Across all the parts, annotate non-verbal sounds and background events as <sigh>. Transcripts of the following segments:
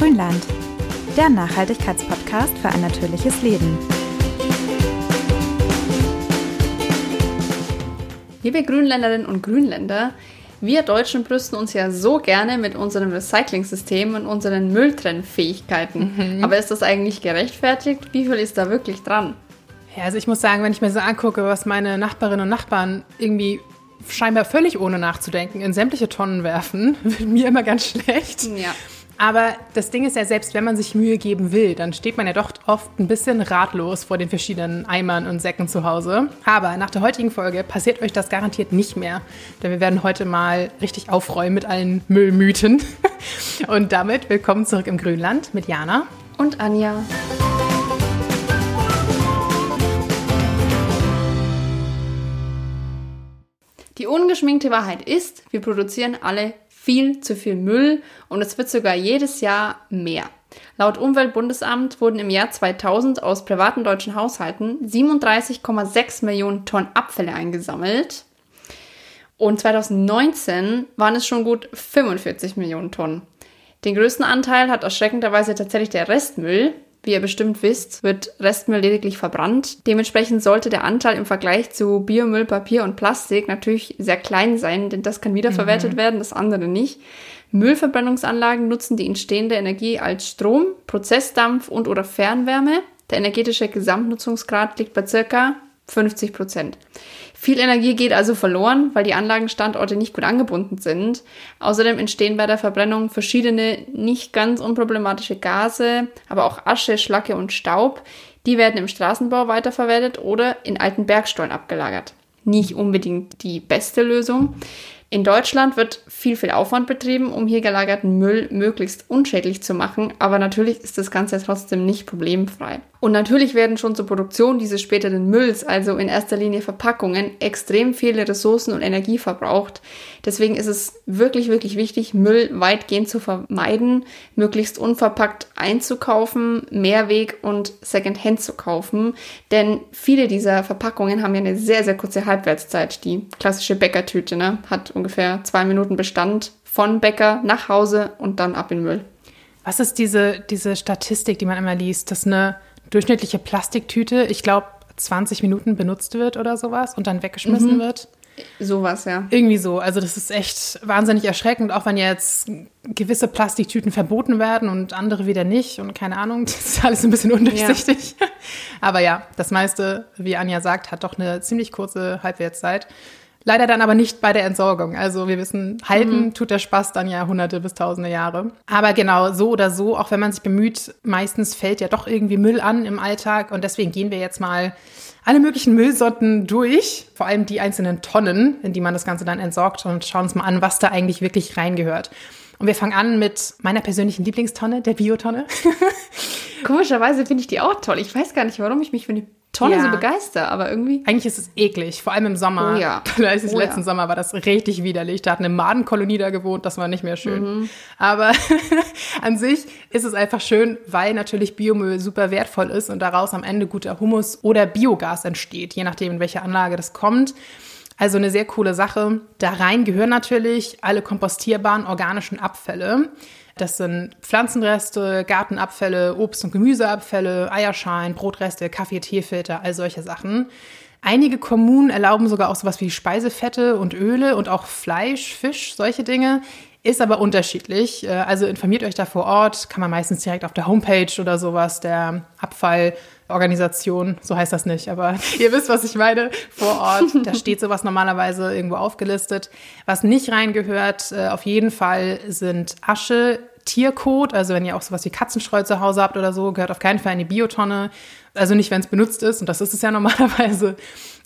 Grünland, der Nachhaltigkeitspodcast für ein natürliches Leben. Liebe Grünländerinnen und Grünländer, wir Deutschen brüsten uns ja so gerne mit unserem Recycling-System und unseren Mülltrennfähigkeiten. Mhm. Aber ist das eigentlich gerechtfertigt? Wie viel ist da wirklich dran? Ja, also ich muss sagen, wenn ich mir so angucke, was meine Nachbarinnen und Nachbarn irgendwie scheinbar völlig ohne nachzudenken in sämtliche Tonnen werfen, <laughs> wird mir immer ganz schlecht. Ja. Aber das Ding ist ja, selbst wenn man sich Mühe geben will, dann steht man ja doch oft ein bisschen ratlos vor den verschiedenen Eimern und Säcken zu Hause. Aber nach der heutigen Folge passiert euch das garantiert nicht mehr. Denn wir werden heute mal richtig aufräumen mit allen Müllmythen. <laughs> Und damit willkommen zurück im Grünland mit Jana und Anja. Die ungeschminkte Wahrheit ist, wir produzieren alle viel zu viel Müll und es wird sogar jedes Jahr mehr. Laut Umweltbundesamt wurden im Jahr 2000 aus privaten deutschen Haushalten 37,6 Millionen Tonnen Abfälle eingesammelt. Und 2019 waren es schon gut 45 Millionen Tonnen. Den größten Anteil hat erschreckenderweise tatsächlich der Restmüll, wie ihr bestimmt wisst, wird Restmüll lediglich verbrannt. Dementsprechend sollte der Anteil im Vergleich zu Biomüll, Papier und Plastik natürlich sehr klein sein, denn das kann wiederverwertet mhm. werden, das andere nicht. Müllverbrennungsanlagen nutzen die entstehende Energie als Strom, Prozessdampf und oder Fernwärme. Der energetische Gesamtnutzungsgrad liegt bei circa 50 Prozent. Viel Energie geht also verloren, weil die Anlagenstandorte nicht gut angebunden sind. Außerdem entstehen bei der Verbrennung verschiedene nicht ganz unproblematische Gase, aber auch Asche, Schlacke und Staub. Die werden im Straßenbau weiterverwertet oder in alten Bergstollen abgelagert. Nicht unbedingt die beste Lösung. In Deutschland wird viel, viel Aufwand betrieben, um hier gelagerten Müll möglichst unschädlich zu machen, aber natürlich ist das Ganze trotzdem nicht problemfrei. Und natürlich werden schon zur Produktion dieses späteren Mülls, also in erster Linie Verpackungen, extrem viele Ressourcen und Energie verbraucht. Deswegen ist es wirklich, wirklich wichtig, Müll weitgehend zu vermeiden, möglichst unverpackt einzukaufen, Mehrweg und Secondhand zu kaufen. Denn viele dieser Verpackungen haben ja eine sehr, sehr kurze Halbwertszeit. Die klassische Bäckertüte ne, hat ungefähr zwei Minuten Bestand von Bäcker nach Hause und dann ab in Müll. Was ist diese, diese Statistik, die man immer liest, dass eine durchschnittliche Plastiktüte, ich glaube, 20 Minuten benutzt wird oder sowas und dann weggeschmissen mhm. wird. Sowas, ja. Irgendwie so. Also das ist echt wahnsinnig erschreckend, auch wenn jetzt gewisse Plastiktüten verboten werden und andere wieder nicht und keine Ahnung, <laughs> das ist alles ein bisschen undurchsichtig. Ja. <laughs> Aber ja, das meiste, wie Anja sagt, hat doch eine ziemlich kurze Halbwertszeit. Leider dann aber nicht bei der Entsorgung. Also wir wissen, halten mhm. tut der Spaß dann ja hunderte bis tausende Jahre. Aber genau, so oder so, auch wenn man sich bemüht, meistens fällt ja doch irgendwie Müll an im Alltag. Und deswegen gehen wir jetzt mal alle möglichen Müllsorten durch, vor allem die einzelnen Tonnen, in die man das Ganze dann entsorgt und schauen uns mal an, was da eigentlich wirklich reingehört. Und wir fangen an mit meiner persönlichen Lieblingstonne, der Biotonne. <laughs> Komischerweise finde ich die auch toll. Ich weiß gar nicht, warum ich mich für die Tonne ja. so begeistert, aber irgendwie. Eigentlich ist es eklig, vor allem im Sommer. Oh ja. <laughs> Letzten oh ja. Sommer war das richtig widerlich. Da hat eine Madenkolonie da gewohnt, das war nicht mehr schön. Mhm. Aber <laughs> an sich ist es einfach schön, weil natürlich Biomüll super wertvoll ist und daraus am Ende guter Humus oder Biogas entsteht, je nachdem, in welche Anlage das kommt. Also eine sehr coole Sache. Da rein gehören natürlich alle kompostierbaren organischen Abfälle. Das sind Pflanzenreste, Gartenabfälle, Obst- und Gemüseabfälle, Eierschalen, Brotreste, Kaffee, Teefilter, all solche Sachen. Einige Kommunen erlauben sogar auch sowas wie Speisefette und Öle und auch Fleisch, Fisch, solche Dinge. Ist aber unterschiedlich. Äh, also informiert euch da vor Ort, kann man meistens direkt auf der Homepage oder sowas der Abfallorganisation, so heißt das nicht, aber <laughs> ihr wisst, was ich meine, vor Ort. <laughs> Da steht sowas normalerweise irgendwo aufgelistet. Was nicht reingehört, äh, auf jeden Fall sind Asche, Tierkot, also wenn ihr auch sowas wie Katzenstreu zu Hause habt oder so, gehört auf keinen Fall in die Biotonne. Also nicht, wenn es benutzt ist, und das ist es ja <laughs> normalerweise.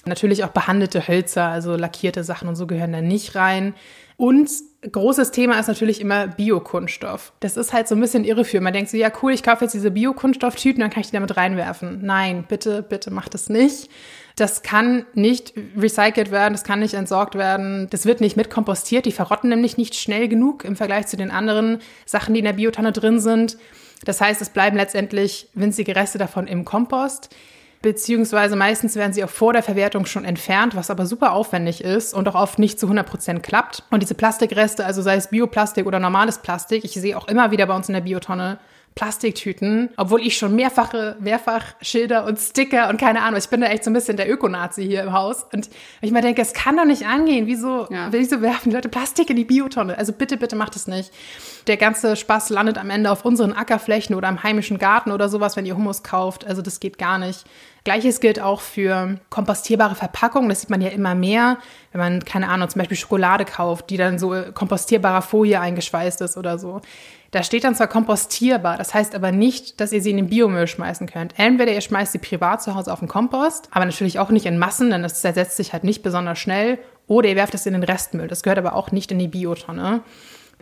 Natürlich auch behandelte Hölzer, also lackierte Sachen und so gehören da nicht rein. Und großes Thema ist natürlich immer Biokunststoff. Das ist halt so ein bisschen irreführend. Man denkt so, ja cool, ich kaufe jetzt diese Biokunststofftüten, dann kann ich die damit reinwerfen. Nein, bitte, bitte macht das nicht. Das kann nicht recycelt werden, das kann nicht entsorgt werden, das wird nicht mitkompostiert, die verrotten nämlich nicht schnell genug im Vergleich zu den anderen Sachen, die in der Biotonne drin sind. Das heißt, es bleiben letztendlich winzige Reste davon im Kompost. Beziehungsweise meistens werden sie auch vor der Verwertung schon entfernt, was aber super aufwendig ist und auch oft nicht zu 100 Prozent klappt. Und diese Plastikreste, also sei es Bioplastik oder normales Plastik, ich sehe auch immer wieder bei uns in der Biotonne Plastiktüten, obwohl ich schon mehrfache, mehrfach Schilder und Sticker und keine Ahnung, ich bin da echt so ein bisschen der Ökonazi hier im Haus und ich mir denke, es kann doch nicht angehen, wieso, ja. wieso werfen die Leute Plastik in die Biotonne? Also bitte, bitte macht es nicht. Der ganze Spaß landet am Ende auf unseren Ackerflächen oder im heimischen Garten oder sowas, wenn ihr Hummus kauft, also das geht gar nicht. Gleiches gilt auch für kompostierbare Verpackungen. Das sieht man ja immer mehr, wenn man, keine Ahnung, zum Beispiel Schokolade kauft, die dann so kompostierbarer Folie eingeschweißt ist oder so. Da steht dann zwar kompostierbar, das heißt aber nicht, dass ihr sie in den Biomüll schmeißen könnt. Entweder ihr schmeißt sie privat zu Hause auf den Kompost, aber natürlich auch nicht in Massen, denn das zersetzt sich halt nicht besonders schnell. Oder ihr werft es in den Restmüll. Das gehört aber auch nicht in die Biotonne.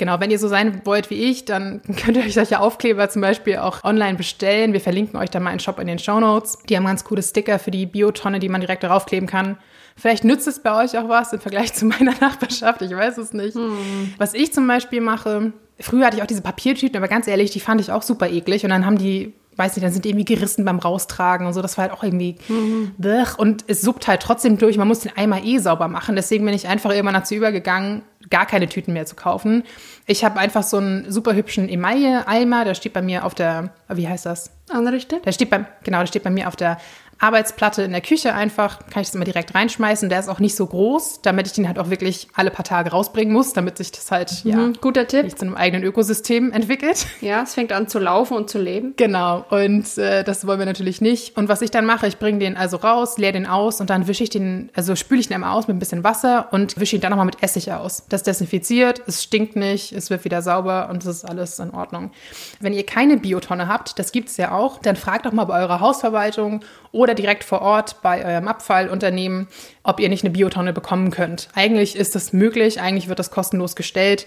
Genau, wenn ihr so sein wollt wie ich, dann <laughs> könnt ihr euch solche Aufkleber zum Beispiel auch online bestellen. Wir verlinken euch da mal einen Shop in den Show Notes. Die haben ganz coole Sticker für die Biotonne, die man direkt darauf kleben kann. Vielleicht nützt es bei euch auch was im Vergleich <laughs> zu meiner Nachbarschaft, ich weiß es nicht. Hm. Was ich zum Beispiel mache, Früher hatte ich auch diese Papiertüten, aber ganz ehrlich, die fand ich auch super eklig. Und dann haben die, weiß nicht, dann sind die irgendwie gerissen beim Raustragen und so. Das war halt auch irgendwie. Mhm. Und es suppt halt trotzdem durch. Man muss den Eimer eh sauber machen. Deswegen bin ich einfach irgendwann dazu übergegangen, gar keine Tüten mehr zu kaufen. Ich habe einfach so einen super hübschen Emaille-Eimer, der steht bei mir auf der, wie heißt das? Anrichte? Der steht bei, genau, der steht bei mir auf der Arbeitsplatte in der Küche einfach, kann ich das immer direkt reinschmeißen. Der ist auch nicht so groß, damit ich den halt auch wirklich alle paar Tage rausbringen muss, damit sich das halt, mhm, ja, guter Tipp. nicht zu einem eigenen Ökosystem entwickelt. <laughs> Ja, es fängt an zu laufen und zu leben. Genau, und äh, das wollen wir natürlich nicht. Und was ich dann mache, ich bringe den also raus, leere den aus und dann wische ich den, also spüle ich den einmal aus mit ein bisschen Wasser und wische ihn dann nochmal mit Essig aus. Das desinfiziert, es stinkt nicht, es wird wieder sauber und das ist alles in Ordnung. Wenn ihr keine Biotonne habt, das gibt es ja auch, dann fragt doch mal bei eurer Hausverwaltung oder direkt vor Ort bei eurem Abfallunternehmen, ob ihr nicht eine Biotonne bekommen könnt. Eigentlich ist das möglich, eigentlich wird das kostenlos gestellt.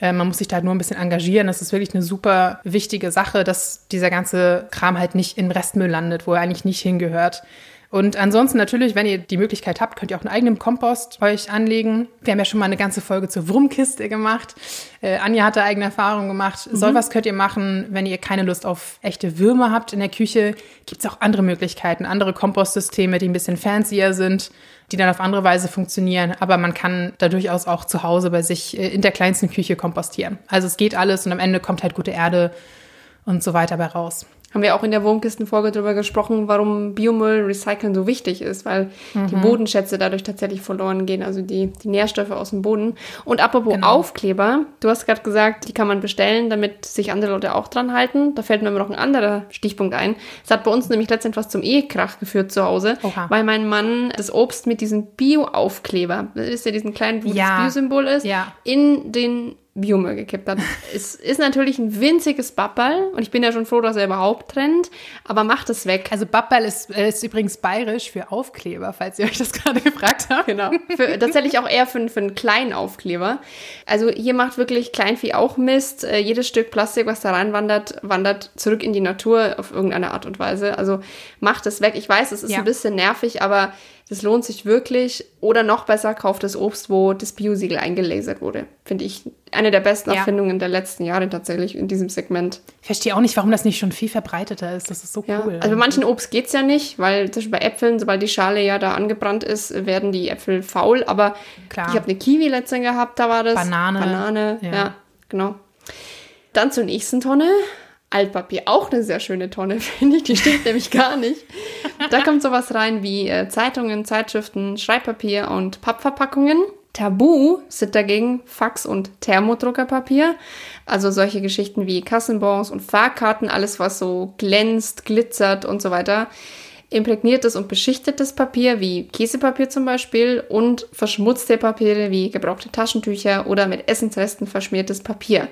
Äh, man muss sich da halt nur ein bisschen engagieren. Das ist wirklich eine super wichtige Sache, dass dieser ganze Kram halt nicht in Restmüll landet, wo er eigentlich nicht hingehört. Und ansonsten natürlich, wenn ihr die Möglichkeit habt, könnt ihr auch einen eigenen Kompost euch anlegen. Wir haben ja schon mal eine ganze Folge zur Wurmkiste gemacht. Äh, Anja hat da eigene Erfahrungen gemacht. Mhm. Soll was könnt ihr machen, wenn ihr keine Lust auf echte Würmer habt in der Küche. Gibt es auch andere Möglichkeiten, andere Kompostsysteme, die ein bisschen fancier sind, die dann auf andere Weise funktionieren. Aber man kann da durchaus auch zu Hause bei sich äh, in der kleinsten Küche kompostieren. Also es geht alles und am Ende kommt halt gute Erde und so weiter bei raus haben wir auch in der Wurmkistenfolge darüber gesprochen, warum Biomüll recyceln so wichtig ist, weil mhm. die Bodenschätze dadurch tatsächlich verloren gehen, also die, die Nährstoffe aus dem Boden. Und apropos genau. Aufkleber, du hast gerade gesagt, die kann man bestellen, damit sich andere Leute auch dran halten. Da fällt mir noch ein anderer Stichpunkt ein. Es hat bei uns nämlich letztendlich was zum Ehekrach geführt zu Hause, Oha. weil mein Mann das Obst mit diesem Bio-Aufkleber, wisst ihr, diesen kleinen, wo ja. das Bio-Symbol ist, ja. in den Biomüll gekippt hat. es ist natürlich ein winziges Bappal und ich bin ja schon froh, dass er überhaupt trennt, aber macht es weg. Also Bappal ist, äh, ist übrigens bayerisch für Aufkleber, falls ihr euch das <laughs> gerade gefragt habt. Genau. Für, tatsächlich auch eher für, für einen kleinen Aufkleber. Also hier macht wirklich Kleinvieh auch Mist. Äh, jedes Stück Plastik, was da reinwandert, wandert zurück in die Natur auf irgendeine Art und Weise. Also macht es weg. Ich weiß, es ist ja. ein bisschen nervig, aber das lohnt sich wirklich. Oder noch besser, kauft das Obst, wo das Biosiegel eingelasert wurde. Finde ich eine der besten ja. Erfindungen der letzten Jahre tatsächlich in diesem Segment. Ich verstehe auch nicht, warum das nicht schon viel verbreiteter ist. Das ist so ja. cool. Also bei manchen Obst geht es ja nicht, weil zum Beispiel bei Äpfeln, sobald die Schale ja da angebrannt ist, werden die Äpfel faul. Aber Klar. ich habe eine Kiwi letztens gehabt, da war das. Banane. Banane, ja, ja genau. Dann zur nächsten Tonne. Altpapier, auch eine sehr schöne Tonne, <laughs> finde ich. Die stimmt nämlich gar nicht. Da kommt sowas rein wie äh, Zeitungen, Zeitschriften, Schreibpapier und Pappverpackungen. Tabu sind dagegen Fax- und Thermodruckerpapier. Also solche Geschichten wie Kassenbons und Fahrkarten, alles was so glänzt, glitzert und so weiter. Imprägniertes und beschichtetes Papier wie Käsepapier zum Beispiel und verschmutzte Papiere wie gebrauchte Taschentücher oder mit Essensresten verschmiertes Papier.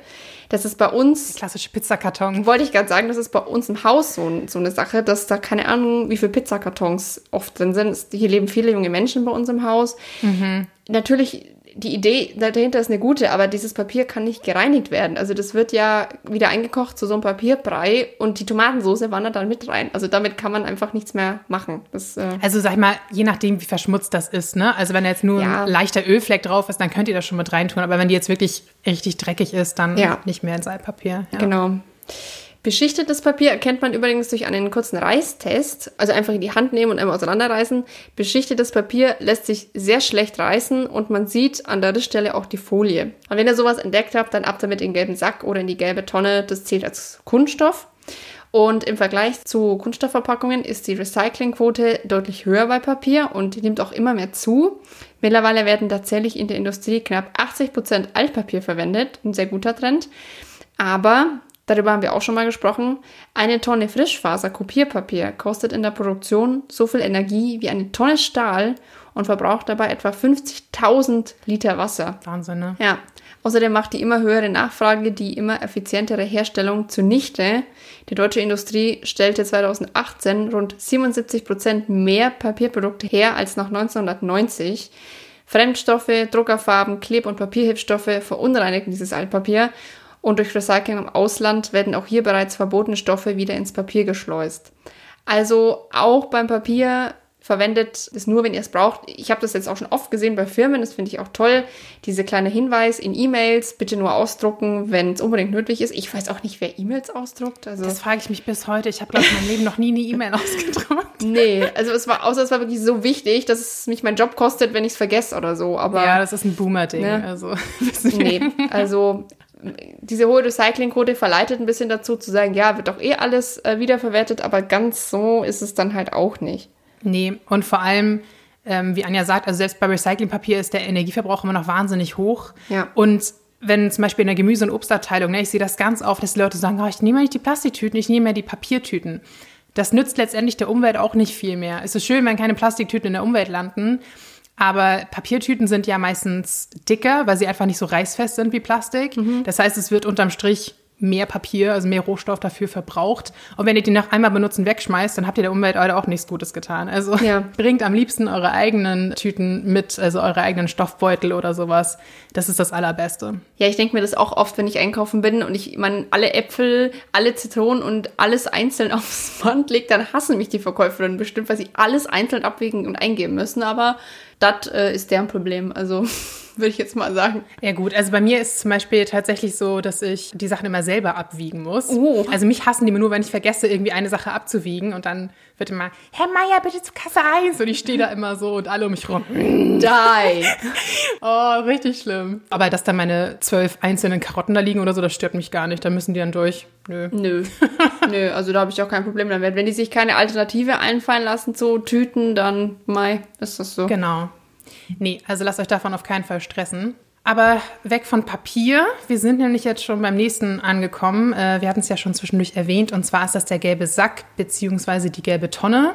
Das ist bei uns. Klassische Pizzakarton. Wollte ich gerade sagen, das ist bei uns im Haus so, so eine Sache, dass da keine Ahnung, wie viele Pizzakartons oft drin sind. Hier leben viele junge Menschen bei uns im Haus. Mhm. Natürlich die Idee dahinter ist eine gute, aber dieses Papier kann nicht gereinigt werden. Also das wird ja wieder eingekocht zu so einem Papierbrei und die Tomatensauce wandert dann mit rein. Also damit kann man einfach nichts mehr machen. Das, äh also sag ich mal, je nachdem, wie verschmutzt das ist, ne? Also wenn jetzt nur ja. ein leichter Ölfleck drauf ist, dann könnt ihr das schon mit reintun. Aber wenn die jetzt wirklich richtig dreckig ist, dann ja. nicht mehr ins Altpapier. Ja. Genau. Beschichtetes Papier erkennt man übrigens durch einen kurzen Reißtest. Also einfach in die Hand nehmen und einmal auseinanderreißen. Beschichtetes Papier lässt sich sehr schlecht reißen und man sieht an der Rissstelle auch die Folie. Und wenn ihr sowas entdeckt habt, dann ab damit in den gelben Sack oder in die gelbe Tonne. Das zählt als Kunststoff. Und im Vergleich zu Kunststoffverpackungen ist die Recyclingquote deutlich höher bei Papier und die nimmt auch immer mehr zu. Mittlerweile werden tatsächlich in der Industrie knapp 80% Altpapier verwendet, ein sehr guter Trend. Aber darüber haben wir auch schon mal gesprochen, eine Tonne Frischfaser-Kopierpapier kostet in der Produktion so viel Energie wie eine Tonne Stahl und verbraucht dabei etwa 50.000 Liter Wasser. Wahnsinn, ne? Ja. Außerdem macht die immer höhere Nachfrage die immer effizientere Herstellung zunichte. Die deutsche Industrie stellte 2018 rund 77 Prozent mehr Papierprodukte her als nach 1990. Fremdstoffe, Druckerfarben, Kleb- und Papierhilfsstoffe verunreinigen dieses Altpapier und durch Recycling im Ausland werden auch hier bereits verbotene Stoffe wieder ins Papier geschleust. Also auch beim Papier verwendet es nur, wenn ihr es braucht. Ich habe das jetzt auch schon oft gesehen bei Firmen, das finde ich auch toll. Diese kleine Hinweis in E-Mails, bitte nur ausdrucken, wenn es unbedingt nötig ist. Ich weiß auch nicht, wer E-Mails ausdruckt. Also das frage ich mich bis heute. Ich habe, glaube ich, in meinem Leben noch nie eine E-Mail <laughs> ausgedruckt. Nee, also es war, außer es war wirklich so wichtig, dass es mich meinen Job kostet, wenn ich es vergesse oder so. Aber, ja, das ist ein Boomer-Ding. Ne? Also, <laughs> nee, also diese hohe Recyclingquote verleitet ein bisschen dazu zu sagen, ja, wird doch eh alles äh, wiederverwertet, aber ganz so ist es dann halt auch nicht. Nee, und vor allem, ähm, wie Anja sagt, also selbst bei Recyclingpapier ist der Energieverbrauch immer noch wahnsinnig hoch. Ja. Und wenn zum Beispiel in der Gemüse- und Obstabteilung, ne, ich sehe das ganz oft, dass die Leute sagen, oh, ich nehme nicht die Plastiktüten, ich nehme ja die Papiertüten. Das nützt letztendlich der Umwelt auch nicht viel mehr. Es ist schön, wenn keine Plastiktüten in der Umwelt landen, aber Papiertüten sind ja meistens dicker, weil sie einfach nicht so reißfest sind wie Plastik. Das heißt, es wird unterm Strich mehr Papier, also mehr Rohstoff dafür verbraucht. Und wenn ihr die nach einmal benutzen wegschmeißt, dann habt ihr der Umwelt auch nichts Gutes getan. Also Ja. <laughs> bringt am liebsten eure eigenen Tüten mit, also eure eigenen Stoffbeutel oder sowas. Das ist das Allerbeste. Ja, ich denke mir das auch oft, wenn ich einkaufen bin und ich meine, alle Äpfel, alle Zitronen und alles einzeln <laughs> aufs Band legt, dann hassen mich die Verkäuferinnen bestimmt, weil sie alles einzeln abwägen und eingeben müssen. Aber das äh, ist deren Problem. Also würde ich jetzt mal sagen. Ja gut, also bei mir ist zum Beispiel tatsächlich so, dass ich die Sachen immer selber abwiegen muss. Oh. Also mich hassen die immer nur, wenn ich vergesse, irgendwie eine Sache abzuwiegen und dann wird immer, Herr Meier, bitte zu Kasse 1 und ich stehe da immer so und alle um mich rum. Die. <laughs> Oh, richtig schlimm. Aber dass da meine zwölf einzelnen Karotten da liegen oder so, das stört mich gar nicht. Da müssen die dann durch. Nö. Nö. Nö, also da habe ich auch kein Problem damit. Wenn die sich keine Alternative einfallen lassen zu Tüten, dann, mei, ist das so. Genau. Nee, also lasst euch davon auf keinen Fall stressen. Aber weg von Papier. Wir sind nämlich jetzt schon beim nächsten angekommen. Äh, Wir hatten es ja schon zwischendurch erwähnt. Und zwar ist das der gelbe Sack beziehungsweise die gelbe Tonne.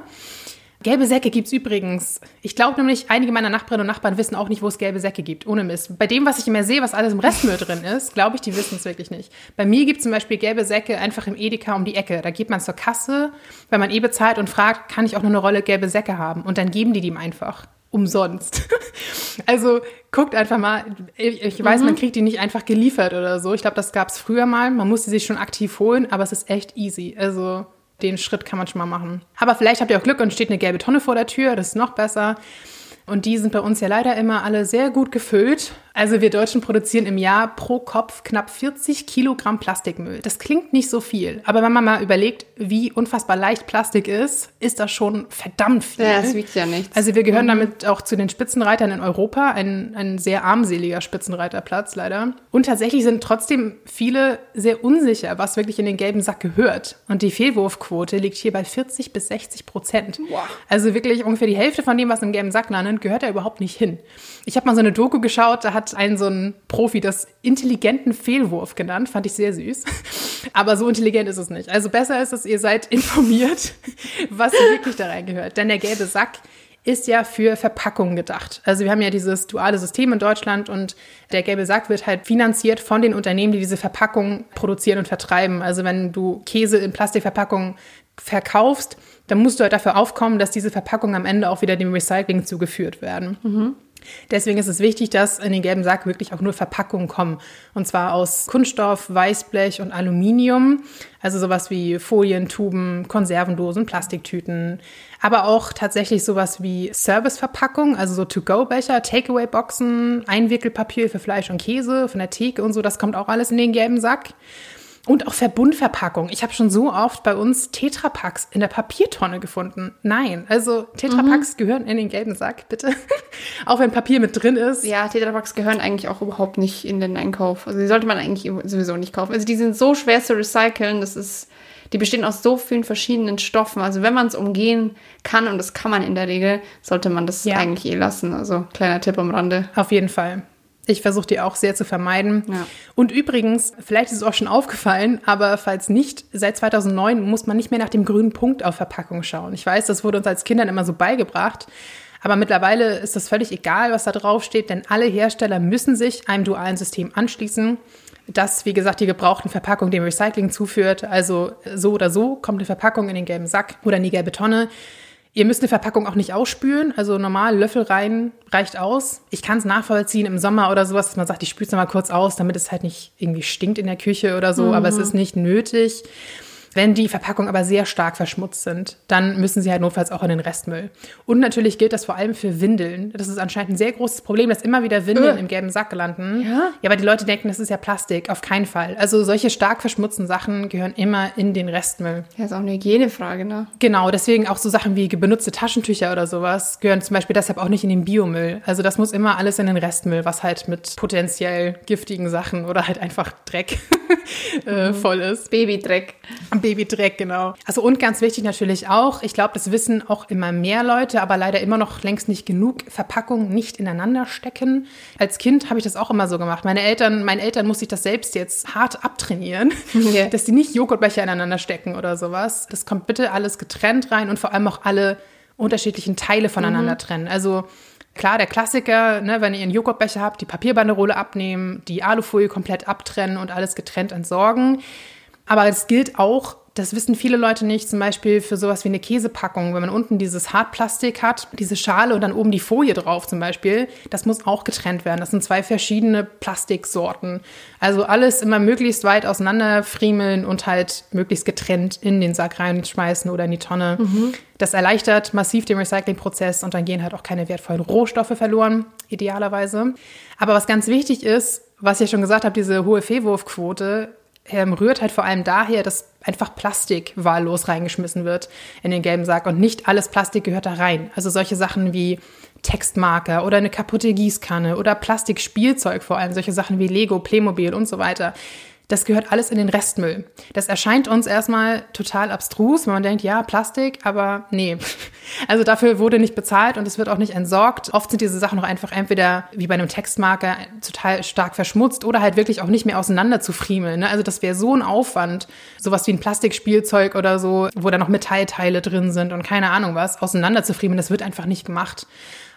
Gelbe Säcke gibt's übrigens. Ich glaube nämlich, einige meiner Nachbarinnen und Nachbarn wissen auch nicht, wo es gelbe Säcke gibt. Ohne Mist. Bei dem, was ich immer sehe, was alles im Restmüll drin ist, glaube ich, die wissen es wirklich nicht. Bei mir gibt zum Beispiel gelbe Säcke einfach im Edeka um die Ecke. Da geht man zur Kasse, wenn man eh bezahlt und fragt, kann ich auch nur eine Rolle gelbe Säcke haben? Und dann geben die ihm einfach. Umsonst. <laughs> Also guckt einfach mal. Ich, weiß, man kriegt die nicht einfach geliefert oder so. Ich glaube, das gab's früher mal. Man musste sie schon aktiv holen, aber es ist echt easy. Also den Schritt kann man schon mal machen. Aber vielleicht habt ihr auch Glück und steht eine gelbe Tonne vor der Tür. Das ist noch besser. Und die sind bei uns ja leider immer alle sehr gut gefüllt. Also wir Deutschen produzieren im Jahr pro Kopf knapp 40 Kilogramm Plastikmüll. Das klingt nicht so viel, aber wenn man mal überlegt, wie unfassbar leicht Plastik ist, ist das schon verdammt viel. Ja, es wiegt ja nichts. Also wir gehören damit auch zu den Spitzenreitern in Europa, ein, ein sehr armseliger Spitzenreiterplatz leider. Und tatsächlich sind trotzdem viele sehr unsicher, was wirklich in den gelben Sack gehört. Und die Fehlwurfquote liegt hier bei 40 bis 60 Prozent. Wow. Also wirklich ungefähr die Hälfte von dem, was im gelben Sack landet, gehört da überhaupt nicht hin. Ich habe mal so eine Doku geschaut, da hat ein so ein Profi das intelligenten Fehlwurf genannt, fand ich sehr süß. Aber so intelligent ist es nicht. Also besser ist es, ihr seid informiert, was wirklich da reingehört. Denn der gelbe Sack ist ja für Verpackungen gedacht. Also wir haben ja dieses duale System in Deutschland und der gelbe Sack wird halt finanziert von den Unternehmen, die diese Verpackungen produzieren und vertreiben. Also wenn du Käse in Plastikverpackungen verkaufst, dann musst du halt dafür aufkommen, dass diese Verpackungen am Ende auch wieder dem Recycling zugeführt werden. Deswegen ist es wichtig, dass in den gelben Sack wirklich auch nur Verpackungen kommen. Und zwar aus Kunststoff, Weißblech und Aluminium. Also sowas wie Folien, Tuben, Konservendosen, Plastiktüten. Aber auch tatsächlich sowas wie Serviceverpackung, also so To-Go-Becher, Takeaway-Boxen, Einwickelpapier für Fleisch und Käse von der Theke und so. Das kommt auch alles in den gelben Sack. Und auch Verbundverpackung. Ich habe schon so oft bei uns Tetrapacks in der Papiertonne gefunden. Nein, also Tetrapacks mhm. gehören in den gelben Sack, bitte. <laughs> auch wenn Papier mit drin ist. Ja, Tetrapacks gehören eigentlich auch überhaupt nicht in den Einkauf. Also die sollte man eigentlich sowieso nicht kaufen. Also die sind so schwer zu recyceln, das ist, die bestehen aus so vielen verschiedenen Stoffen. Also wenn man es umgehen kann, und das kann man in der Regel, sollte man das ja. eigentlich eh lassen. Also kleiner Tipp am Rande. Auf jeden Fall. Ich versuche die auch sehr zu vermeiden. Ja. Und übrigens, vielleicht ist es auch schon aufgefallen, aber falls nicht, seit 2009 muss man nicht mehr nach dem grünen Punkt auf Verpackung schauen. Ich weiß, das wurde uns als Kindern immer so beigebracht. Aber mittlerweile ist das völlig egal, was da drauf steht, denn alle Hersteller müssen sich einem dualen System anschließen, das, wie gesagt, die gebrauchten Verpackungen dem Recycling zuführt. Also so oder so kommt die Verpackung in den gelben Sack oder in die gelbe Tonne. Ihr müsst eine Verpackung auch nicht ausspülen, also normal Löffel rein reicht aus. Ich kann es nachvollziehen im Sommer oder sowas, dass man sagt, ich spüle es mal kurz aus, damit es halt nicht irgendwie stinkt in der Küche oder so, mhm. aber es ist nicht nötig. Wenn die Verpackungen aber sehr stark verschmutzt sind, dann müssen sie halt notfalls auch in den Restmüll. Und natürlich gilt das vor allem für Windeln. Das ist anscheinend ein sehr großes Problem, dass immer wieder Windeln äh. im gelben Sack landen. Ja? ja, aber die Leute denken, das ist ja Plastik. Auf keinen Fall. Also solche stark verschmutzten Sachen gehören immer in den Restmüll. Ja, ist auch eine Hygienefrage, ne? Genau, deswegen auch so Sachen wie benutzte Taschentücher oder sowas gehören zum Beispiel deshalb auch nicht in den Biomüll. Also das muss immer alles in den Restmüll, was halt mit potenziell giftigen Sachen oder halt einfach Dreck <laughs> äh, mhm. voll ist. Babydreck. Babydreck, genau. Also und ganz wichtig natürlich auch, ich glaube, das wissen auch immer mehr Leute, aber leider immer noch längst nicht genug, Verpackungen nicht ineinander stecken. Als Kind habe ich das auch immer so gemacht. Meine Eltern, meinen Eltern musste ich das selbst jetzt hart abtrainieren, <laughs> yeah. dass die nicht Joghurtbecher ineinander stecken oder sowas. Das kommt bitte alles getrennt rein und vor allem auch alle unterschiedlichen Teile voneinander mhm. trennen. Also Klar, der Klassiker, ne, wenn ihr einen Joghurtbecher habt, die Papierbanderole abnehmen, die Alufolie komplett abtrennen und alles getrennt entsorgen. Aber es gilt auch, das wissen viele Leute nicht, zum Beispiel für sowas wie eine Käsepackung, wenn man unten dieses Hartplastik hat, diese Schale und dann oben die Folie drauf zum Beispiel, das muss auch getrennt werden. Das sind zwei verschiedene Plastiksorten. Also alles immer möglichst weit auseinander friemeln und halt möglichst getrennt in den Sack reinschmeißen oder in die Tonne. Mhm. Das erleichtert massiv den Recyclingprozess und dann gehen halt auch keine wertvollen Rohstoffe verloren, idealerweise. Aber was ganz wichtig ist, was ich ja schon gesagt habe, diese hohe Fehlwurfquote, ähm, rührt halt vor allem daher, dass einfach Plastik wahllos reingeschmissen wird in den gelben Sack und nicht alles Plastik gehört da rein. Also solche Sachen wie Textmarker oder eine kaputte Gießkanne oder Plastikspielzeug vor allem, solche Sachen wie Lego, Playmobil und so weiter das gehört alles in den Restmüll. Das erscheint uns erstmal total abstrus, wenn man denkt, ja, Plastik, aber nee. <laughs> Also dafür wurde nicht bezahlt und es wird auch nicht entsorgt. Oft sind diese Sachen noch einfach entweder wie bei einem Textmarker total stark verschmutzt oder halt wirklich auch nicht mehr auseinander zu friemeln. Ne? Also das wäre so ein Aufwand, sowas wie ein Plastikspielzeug oder so, wo da noch Metallteile drin sind und keine Ahnung was, auseinander zu friemeln, das wird einfach nicht gemacht.